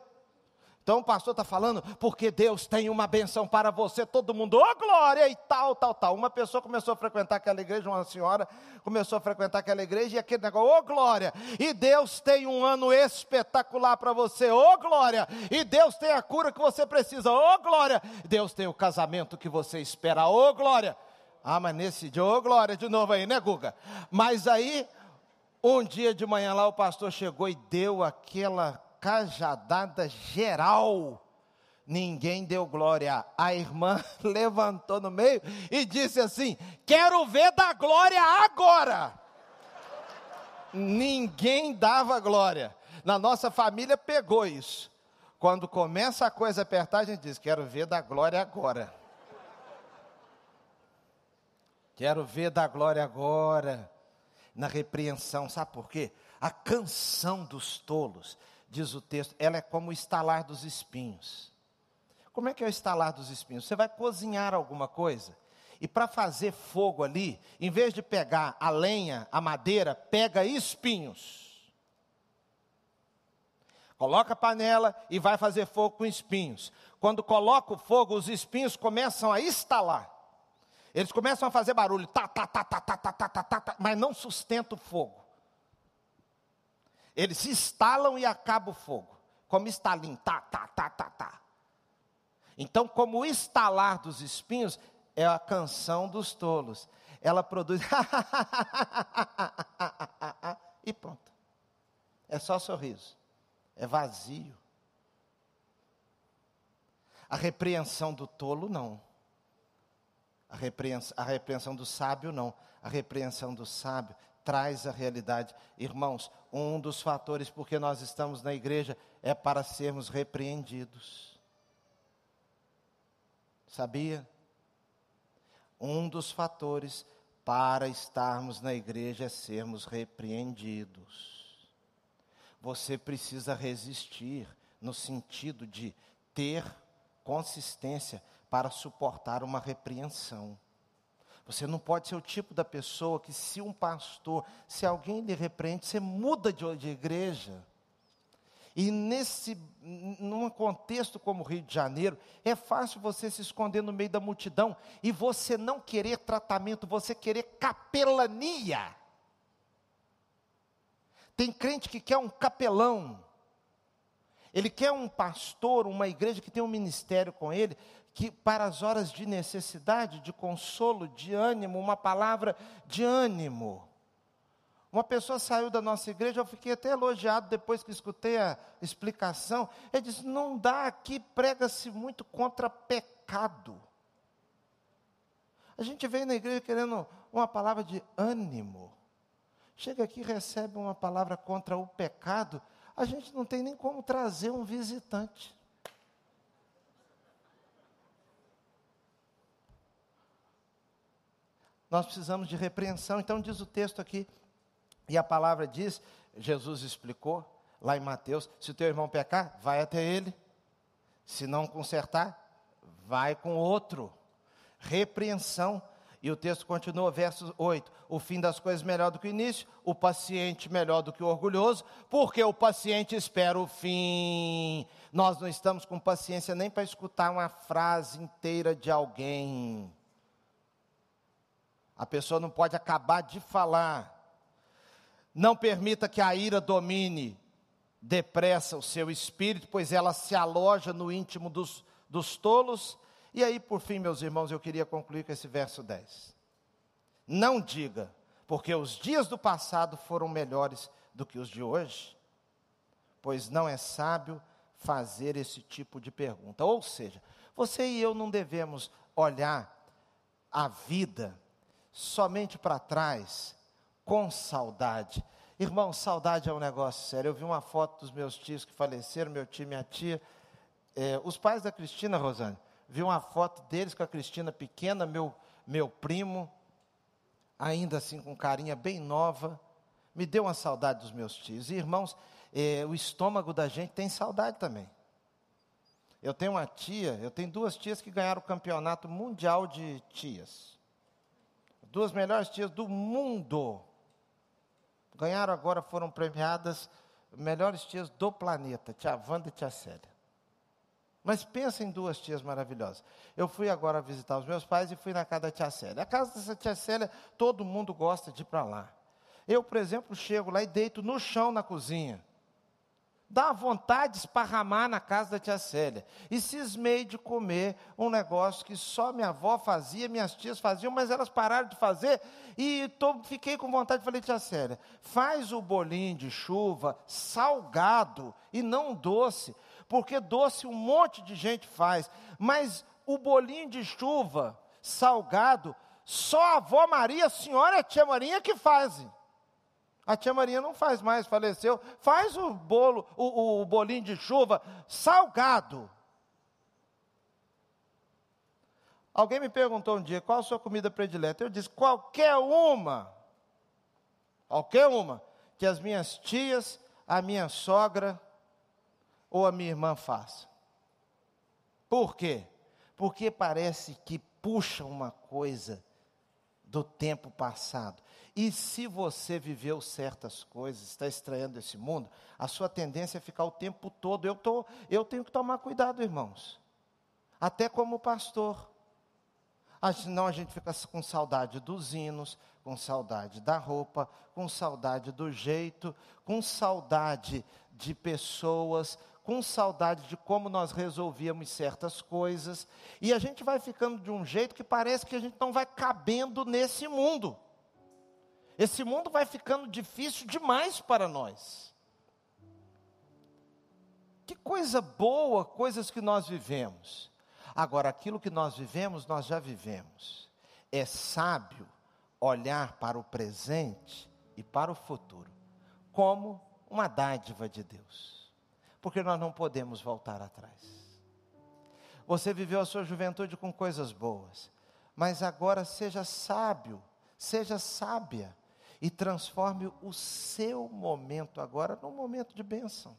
Então o pastor está falando, porque Deus tem uma benção para você, todo mundo, ô oh, glória, e tal, tal, tal. Uma pessoa começou a frequentar aquela igreja, uma senhora começou a frequentar aquela igreja, e aquele negócio, ô oh, glória, e Deus tem um ano espetacular para você, ô oh, glória, e Deus tem a cura que você precisa, ô glória, Deus tem o casamento que você espera, ô glória. Ah, mas nesse dia, ô glória, de novo aí, né, Guga? Mas aí, um dia de manhã lá, o pastor chegou e deu aquela cajadada geral. Ninguém deu glória. A irmã levantou no meio e disse assim: Quero ver da glória agora. Ninguém dava glória. Na nossa família pegou isso. Quando começa a coisa a apertar, a gente diz: Quero ver da glória agora. Quero ver da glória agora. Na repreensão, sabe por quê? A canção dos tolos diz o texto, ela é como o estalar dos espinhos. Como é que é o estalar dos espinhos? Você vai cozinhar alguma coisa, e para fazer fogo ali, em vez de pegar a lenha, a madeira, pega espinhos. Coloca a panela e vai fazer fogo com espinhos. Quando coloca o fogo, os espinhos começam a estalar. Eles começam a fazer barulho, tá, tá, tá, tá, tá, tá, tá, tá, tá, mas não sustenta o fogo. Eles instalam e acaba o fogo. Como estalim, tá, tá, tá, tá, tá. Então, como o estalar dos espinhos é a canção dos tolos. Ela produz e pronto. É só sorriso. É vazio. A repreensão do tolo não. A repreensão, a repreensão do sábio não. A repreensão do sábio traz a realidade. Irmãos, um dos fatores porque nós estamos na igreja é para sermos repreendidos. Sabia? Um dos fatores para estarmos na igreja é sermos repreendidos. Você precisa resistir no sentido de ter consistência para suportar uma repreensão. Você não pode ser o tipo da pessoa que, se um pastor, se alguém lhe repreende, você muda de, de igreja. E nesse, num contexto como o Rio de Janeiro, é fácil você se esconder no meio da multidão e você não querer tratamento, você querer capelania. Tem crente que quer um capelão. Ele quer um pastor, uma igreja que tem um ministério com ele, que para as horas de necessidade, de consolo, de ânimo, uma palavra de ânimo. Uma pessoa saiu da nossa igreja, eu fiquei até elogiado depois que escutei a explicação. Ele disse: não dá aqui, prega-se muito contra pecado. A gente vem na igreja querendo uma palavra de ânimo. Chega aqui e recebe uma palavra contra o pecado, a gente não tem nem como trazer um visitante. Nós precisamos de repreensão, então diz o texto aqui, e a palavra diz, Jesus explicou lá em Mateus: se o teu irmão pecar, vai até ele. Se não consertar, vai com outro. Repreensão. E o texto continua, verso 8: O fim das coisas melhor do que o início, o paciente melhor do que o orgulhoso, porque o paciente espera o fim. Nós não estamos com paciência nem para escutar uma frase inteira de alguém. A pessoa não pode acabar de falar. Não permita que a ira domine depressa o seu espírito, pois ela se aloja no íntimo dos, dos tolos. E aí, por fim, meus irmãos, eu queria concluir com esse verso 10. Não diga, porque os dias do passado foram melhores do que os de hoje, pois não é sábio fazer esse tipo de pergunta. Ou seja, você e eu não devemos olhar a vida somente para trás com saudade. Irmão, saudade é um negócio sério. Eu vi uma foto dos meus tios que faleceram, meu tio e minha tia. É, os pais da Cristina, Rosane, vi uma foto deles com a Cristina pequena, meu, meu primo, ainda assim com carinha bem nova. Me deu uma saudade dos meus tios. E, irmãos, é, o estômago da gente tem saudade também. Eu tenho uma tia, eu tenho duas tias que ganharam o campeonato mundial de tias. Duas melhores tias do mundo ganharam agora, foram premiadas melhores tias do planeta, tia Wanda e tia Célia. Mas pensa em duas tias maravilhosas. Eu fui agora visitar os meus pais e fui na casa da tia Célia. A casa dessa tia Célia, todo mundo gosta de ir para lá. Eu, por exemplo, chego lá e deito no chão na cozinha. Dá vontade de esparramar na casa da tia Célia. E cismei de comer um negócio que só minha avó fazia, minhas tias faziam, mas elas pararam de fazer. E tô, fiquei com vontade, falei, tia Célia, faz o bolinho de chuva salgado e não doce. Porque doce um monte de gente faz. Mas o bolinho de chuva salgado, só a avó Maria, a senhora e a tia Marinha que fazem. A tia Maria não faz mais, faleceu. Faz o bolo, o, o bolinho de chuva salgado. Alguém me perguntou um dia qual a sua comida predileta. Eu disse qualquer uma, qualquer uma que as minhas tias, a minha sogra ou a minha irmã façam. Por quê? Porque parece que puxa uma coisa do tempo passado. E se você viveu certas coisas, está estranhando esse mundo, a sua tendência é ficar o tempo todo. Eu, tô, eu tenho que tomar cuidado, irmãos. Até como pastor. Senão a gente fica com saudade dos hinos, com saudade da roupa, com saudade do jeito, com saudade de pessoas, com saudade de como nós resolvíamos certas coisas, e a gente vai ficando de um jeito que parece que a gente não vai cabendo nesse mundo. Esse mundo vai ficando difícil demais para nós. Que coisa boa, coisas que nós vivemos. Agora, aquilo que nós vivemos, nós já vivemos. É sábio olhar para o presente e para o futuro como uma dádiva de Deus, porque nós não podemos voltar atrás. Você viveu a sua juventude com coisas boas, mas agora seja sábio, seja sábia e transforme o seu momento agora num momento de bênção.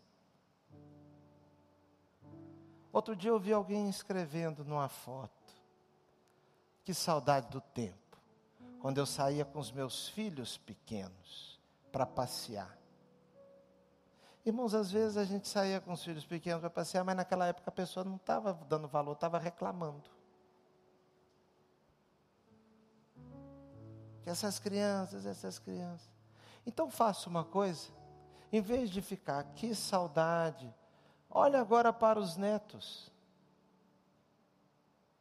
Outro dia eu vi alguém escrevendo numa foto. Que saudade do tempo. quando eu saía com os meus filhos pequenos para passear. Irmãos, às vezes a gente saía com os filhos pequenos para passear, mas naquela época a pessoa não estava dando valor, estava reclamando. Que essas crianças, essas crianças. Então faça uma coisa, em vez de ficar, que saudade, olha agora para os netos.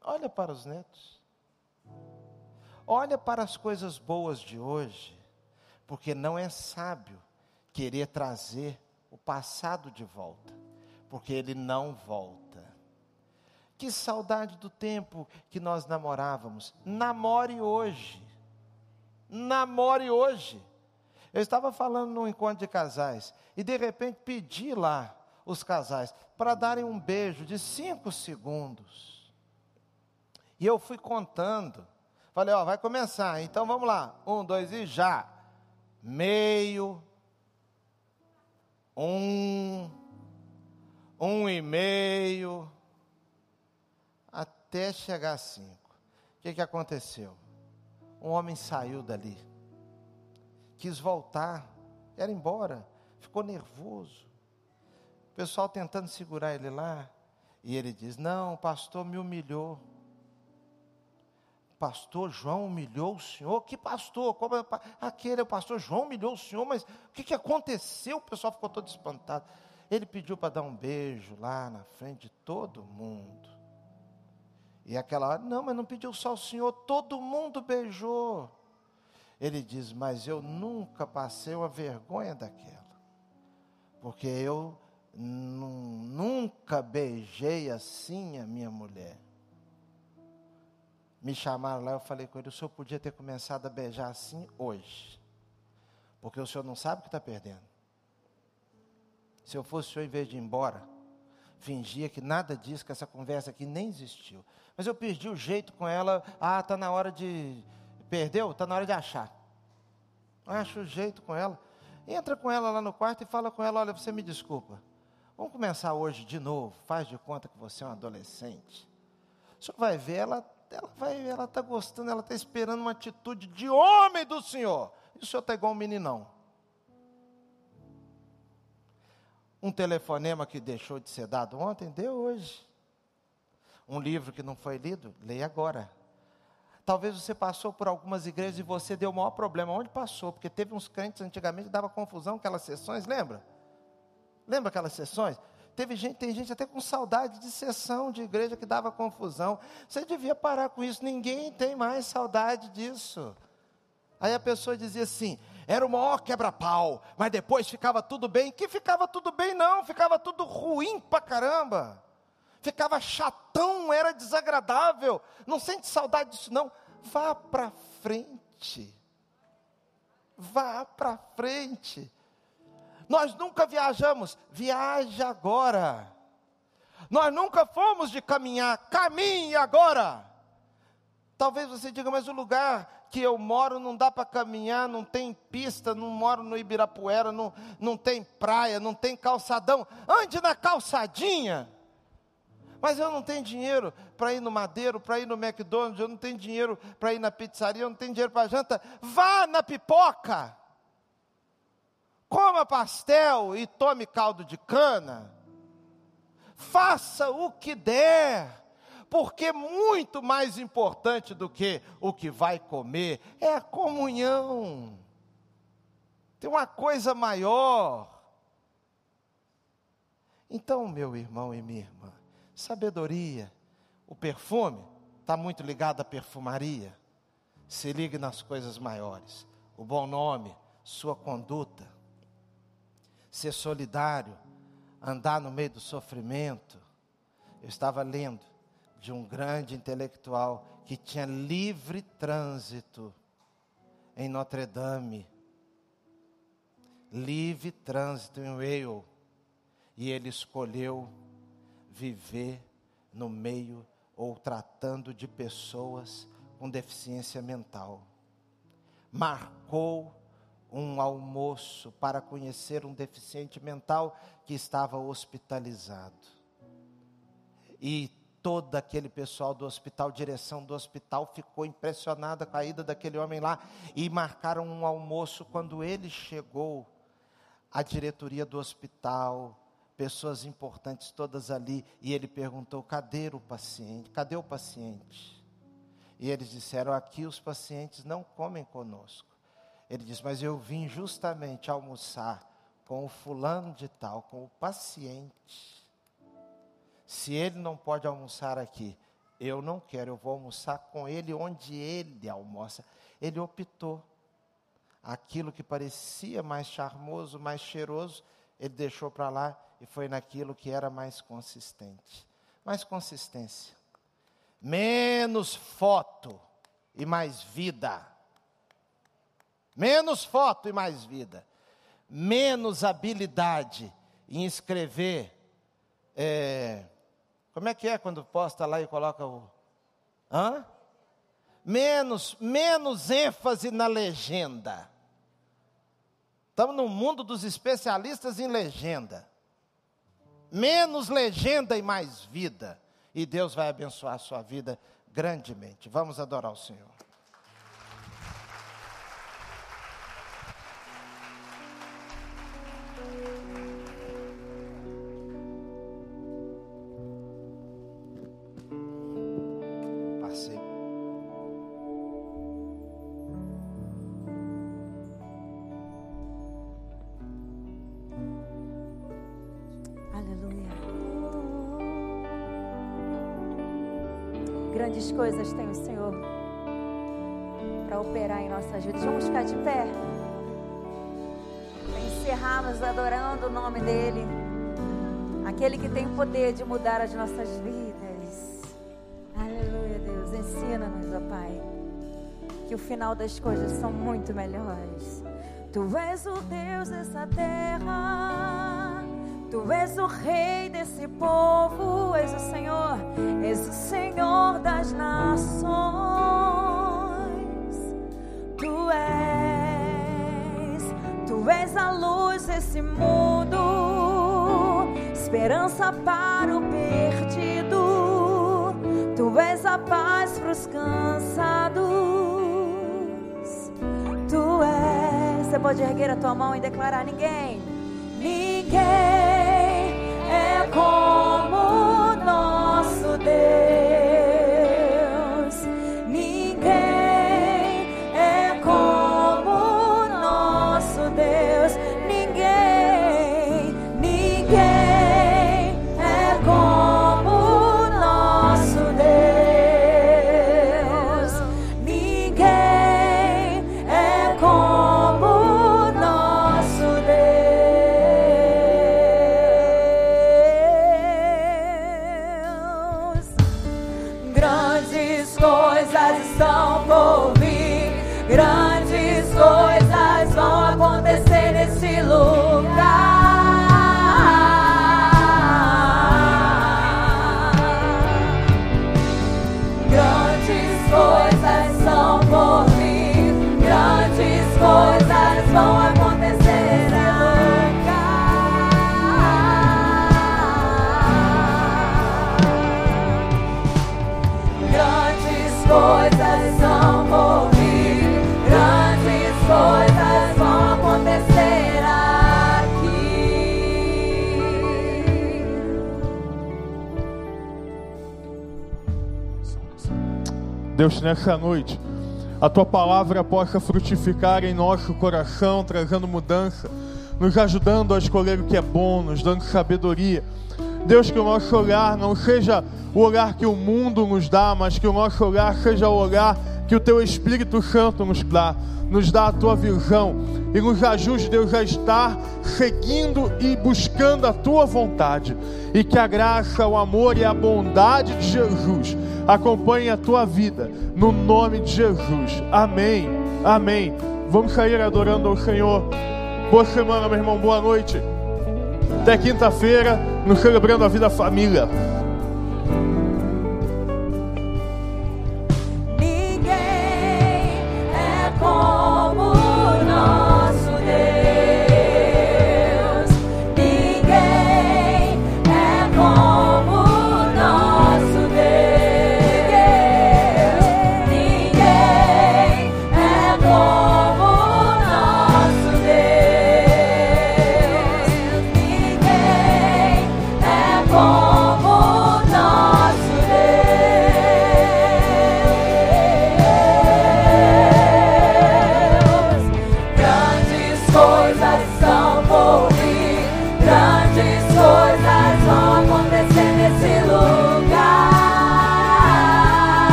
Olha para os netos. Olha para as coisas boas de hoje, porque não é sábio querer trazer o passado de volta, porque ele não volta. Que saudade do tempo que nós namorávamos. Namore hoje. Namore hoje. Eu estava falando num encontro de casais e de repente pedi lá os casais para darem um beijo de cinco segundos. E eu fui contando. Falei, ó, vai começar, então vamos lá. Um, dois e já. Meio. Um. Um e meio. Até chegar a cinco. O que, que aconteceu? Um homem saiu dali. Quis voltar. Era embora. Ficou nervoso. O pessoal tentando segurar ele lá. E ele diz: Não, o pastor me humilhou pastor João humilhou o senhor? Que pastor? Como é, aquele, o pastor João humilhou o senhor, mas o que, que aconteceu? O pessoal ficou todo espantado. Ele pediu para dar um beijo lá na frente de todo mundo. E aquela hora, não, mas não pediu só o senhor, todo mundo beijou. Ele diz, mas eu nunca passei uma vergonha daquela. Porque eu nunca beijei assim a minha mulher me chamaram lá, eu falei com ele, o senhor podia ter começado a beijar assim hoje. Porque o senhor não sabe o que está perdendo. Se eu fosse o senhor, em vez de ir embora, fingia que nada disso, que essa conversa aqui nem existiu. Mas eu perdi o jeito com ela, ah, está na hora de. Perdeu? Está na hora de achar. Acho o jeito com ela. Entra com ela lá no quarto e fala com ela: olha, você me desculpa. Vamos começar hoje de novo. Faz de conta que você é um adolescente. O senhor vai ver, ela ela vai, ela está gostando, ela está esperando uma atitude de homem do Senhor. E o senhor está igual um meninão. Um telefonema que deixou de ser dado ontem, deu hoje. Um livro que não foi lido, leia agora. Talvez você passou por algumas igrejas e você deu o maior problema. Onde passou? Porque teve uns crentes antigamente que dava confusão aquelas sessões, lembra? Lembra aquelas sessões? Teve gente, tem gente até com saudade de sessão de igreja que dava confusão. Você devia parar com isso, ninguém tem mais saudade disso. Aí a pessoa dizia assim: era o maior quebra-pau, mas depois ficava tudo bem. Que ficava tudo bem, não, ficava tudo ruim pra caramba. Ficava chatão, era desagradável. Não sente saudade disso, não. Vá para frente. Vá para frente. Nós nunca viajamos, viaja agora. Nós nunca fomos de caminhar, caminhe agora. Talvez você diga, mas o lugar que eu moro não dá para caminhar, não tem pista, não moro no Ibirapuera, não, não tem praia, não tem calçadão. Ande na calçadinha. Mas eu não tenho dinheiro para ir no Madeiro, para ir no McDonald's, eu não tenho dinheiro para ir na pizzaria, eu não tenho dinheiro para janta. Vá na pipoca coma pastel e tome caldo de cana. Faça o que der, porque muito mais importante do que o que vai comer é a comunhão. Tem uma coisa maior. Então, meu irmão e minha irmã, sabedoria, o perfume está muito ligado à perfumaria. Se ligue nas coisas maiores. O bom nome, sua conduta ser solidário, andar no meio do sofrimento. Eu estava lendo de um grande intelectual que tinha livre trânsito em Notre Dame. Livre trânsito em Wales. E ele escolheu viver no meio ou tratando de pessoas com deficiência mental. Marcou um almoço para conhecer um deficiente mental que estava hospitalizado. E todo aquele pessoal do hospital, direção do hospital, ficou impressionada com a ida daquele homem lá e marcaram um almoço. Quando ele chegou, a diretoria do hospital, pessoas importantes todas ali, e ele perguntou: cadê o paciente? Cadê o paciente? E eles disseram: aqui os pacientes não comem conosco. Ele disse: mas eu vim justamente almoçar com o fulano de tal, com o paciente. Se ele não pode almoçar aqui, eu não quero, eu vou almoçar com ele onde ele almoça. Ele optou. Aquilo que parecia mais charmoso, mais cheiroso, ele deixou para lá e foi naquilo que era mais consistente. Mais consistência. Menos foto e mais vida. Menos foto e mais vida. Menos habilidade em escrever é, como é que é quando posta lá e coloca o. Hã? Menos, menos ênfase na legenda. Estamos no mundo dos especialistas em legenda. Menos legenda e mais vida. E Deus vai abençoar a sua vida grandemente. Vamos adorar o Senhor. Mudar as nossas vidas. Aleluia, Deus. Ensina-nos, ó Pai. Que o final das coisas são muito melhores. Tu és o Deus dessa terra. Tu és o rei desse povo, és o Senhor, és o Senhor das nações. Tu és, tu és a luz desse mundo, esperança para o perdido. Tu és a paz para os cansados. Tu és. Você pode erguer a tua mão e declarar: ninguém, ninguém como nosso Deus. Deus, nessa noite, a tua palavra possa frutificar em nosso coração, trazendo mudança, nos ajudando a escolher o que é bom, nos dando sabedoria. Deus, que o nosso olhar não seja o olhar que o mundo nos dá, mas que o nosso olhar seja o olhar que o teu Espírito Santo nos dá, nos dá a tua visão e nos ajude, Deus, a estar seguindo e buscando a tua vontade. E que a graça, o amor e a bondade de Jesus acompanhe a tua vida, no nome de Jesus. Amém. Amém. Vamos sair adorando ao Senhor. Boa semana, meu irmão. Boa noite. Até quinta-feira, nos celebrando a vida família.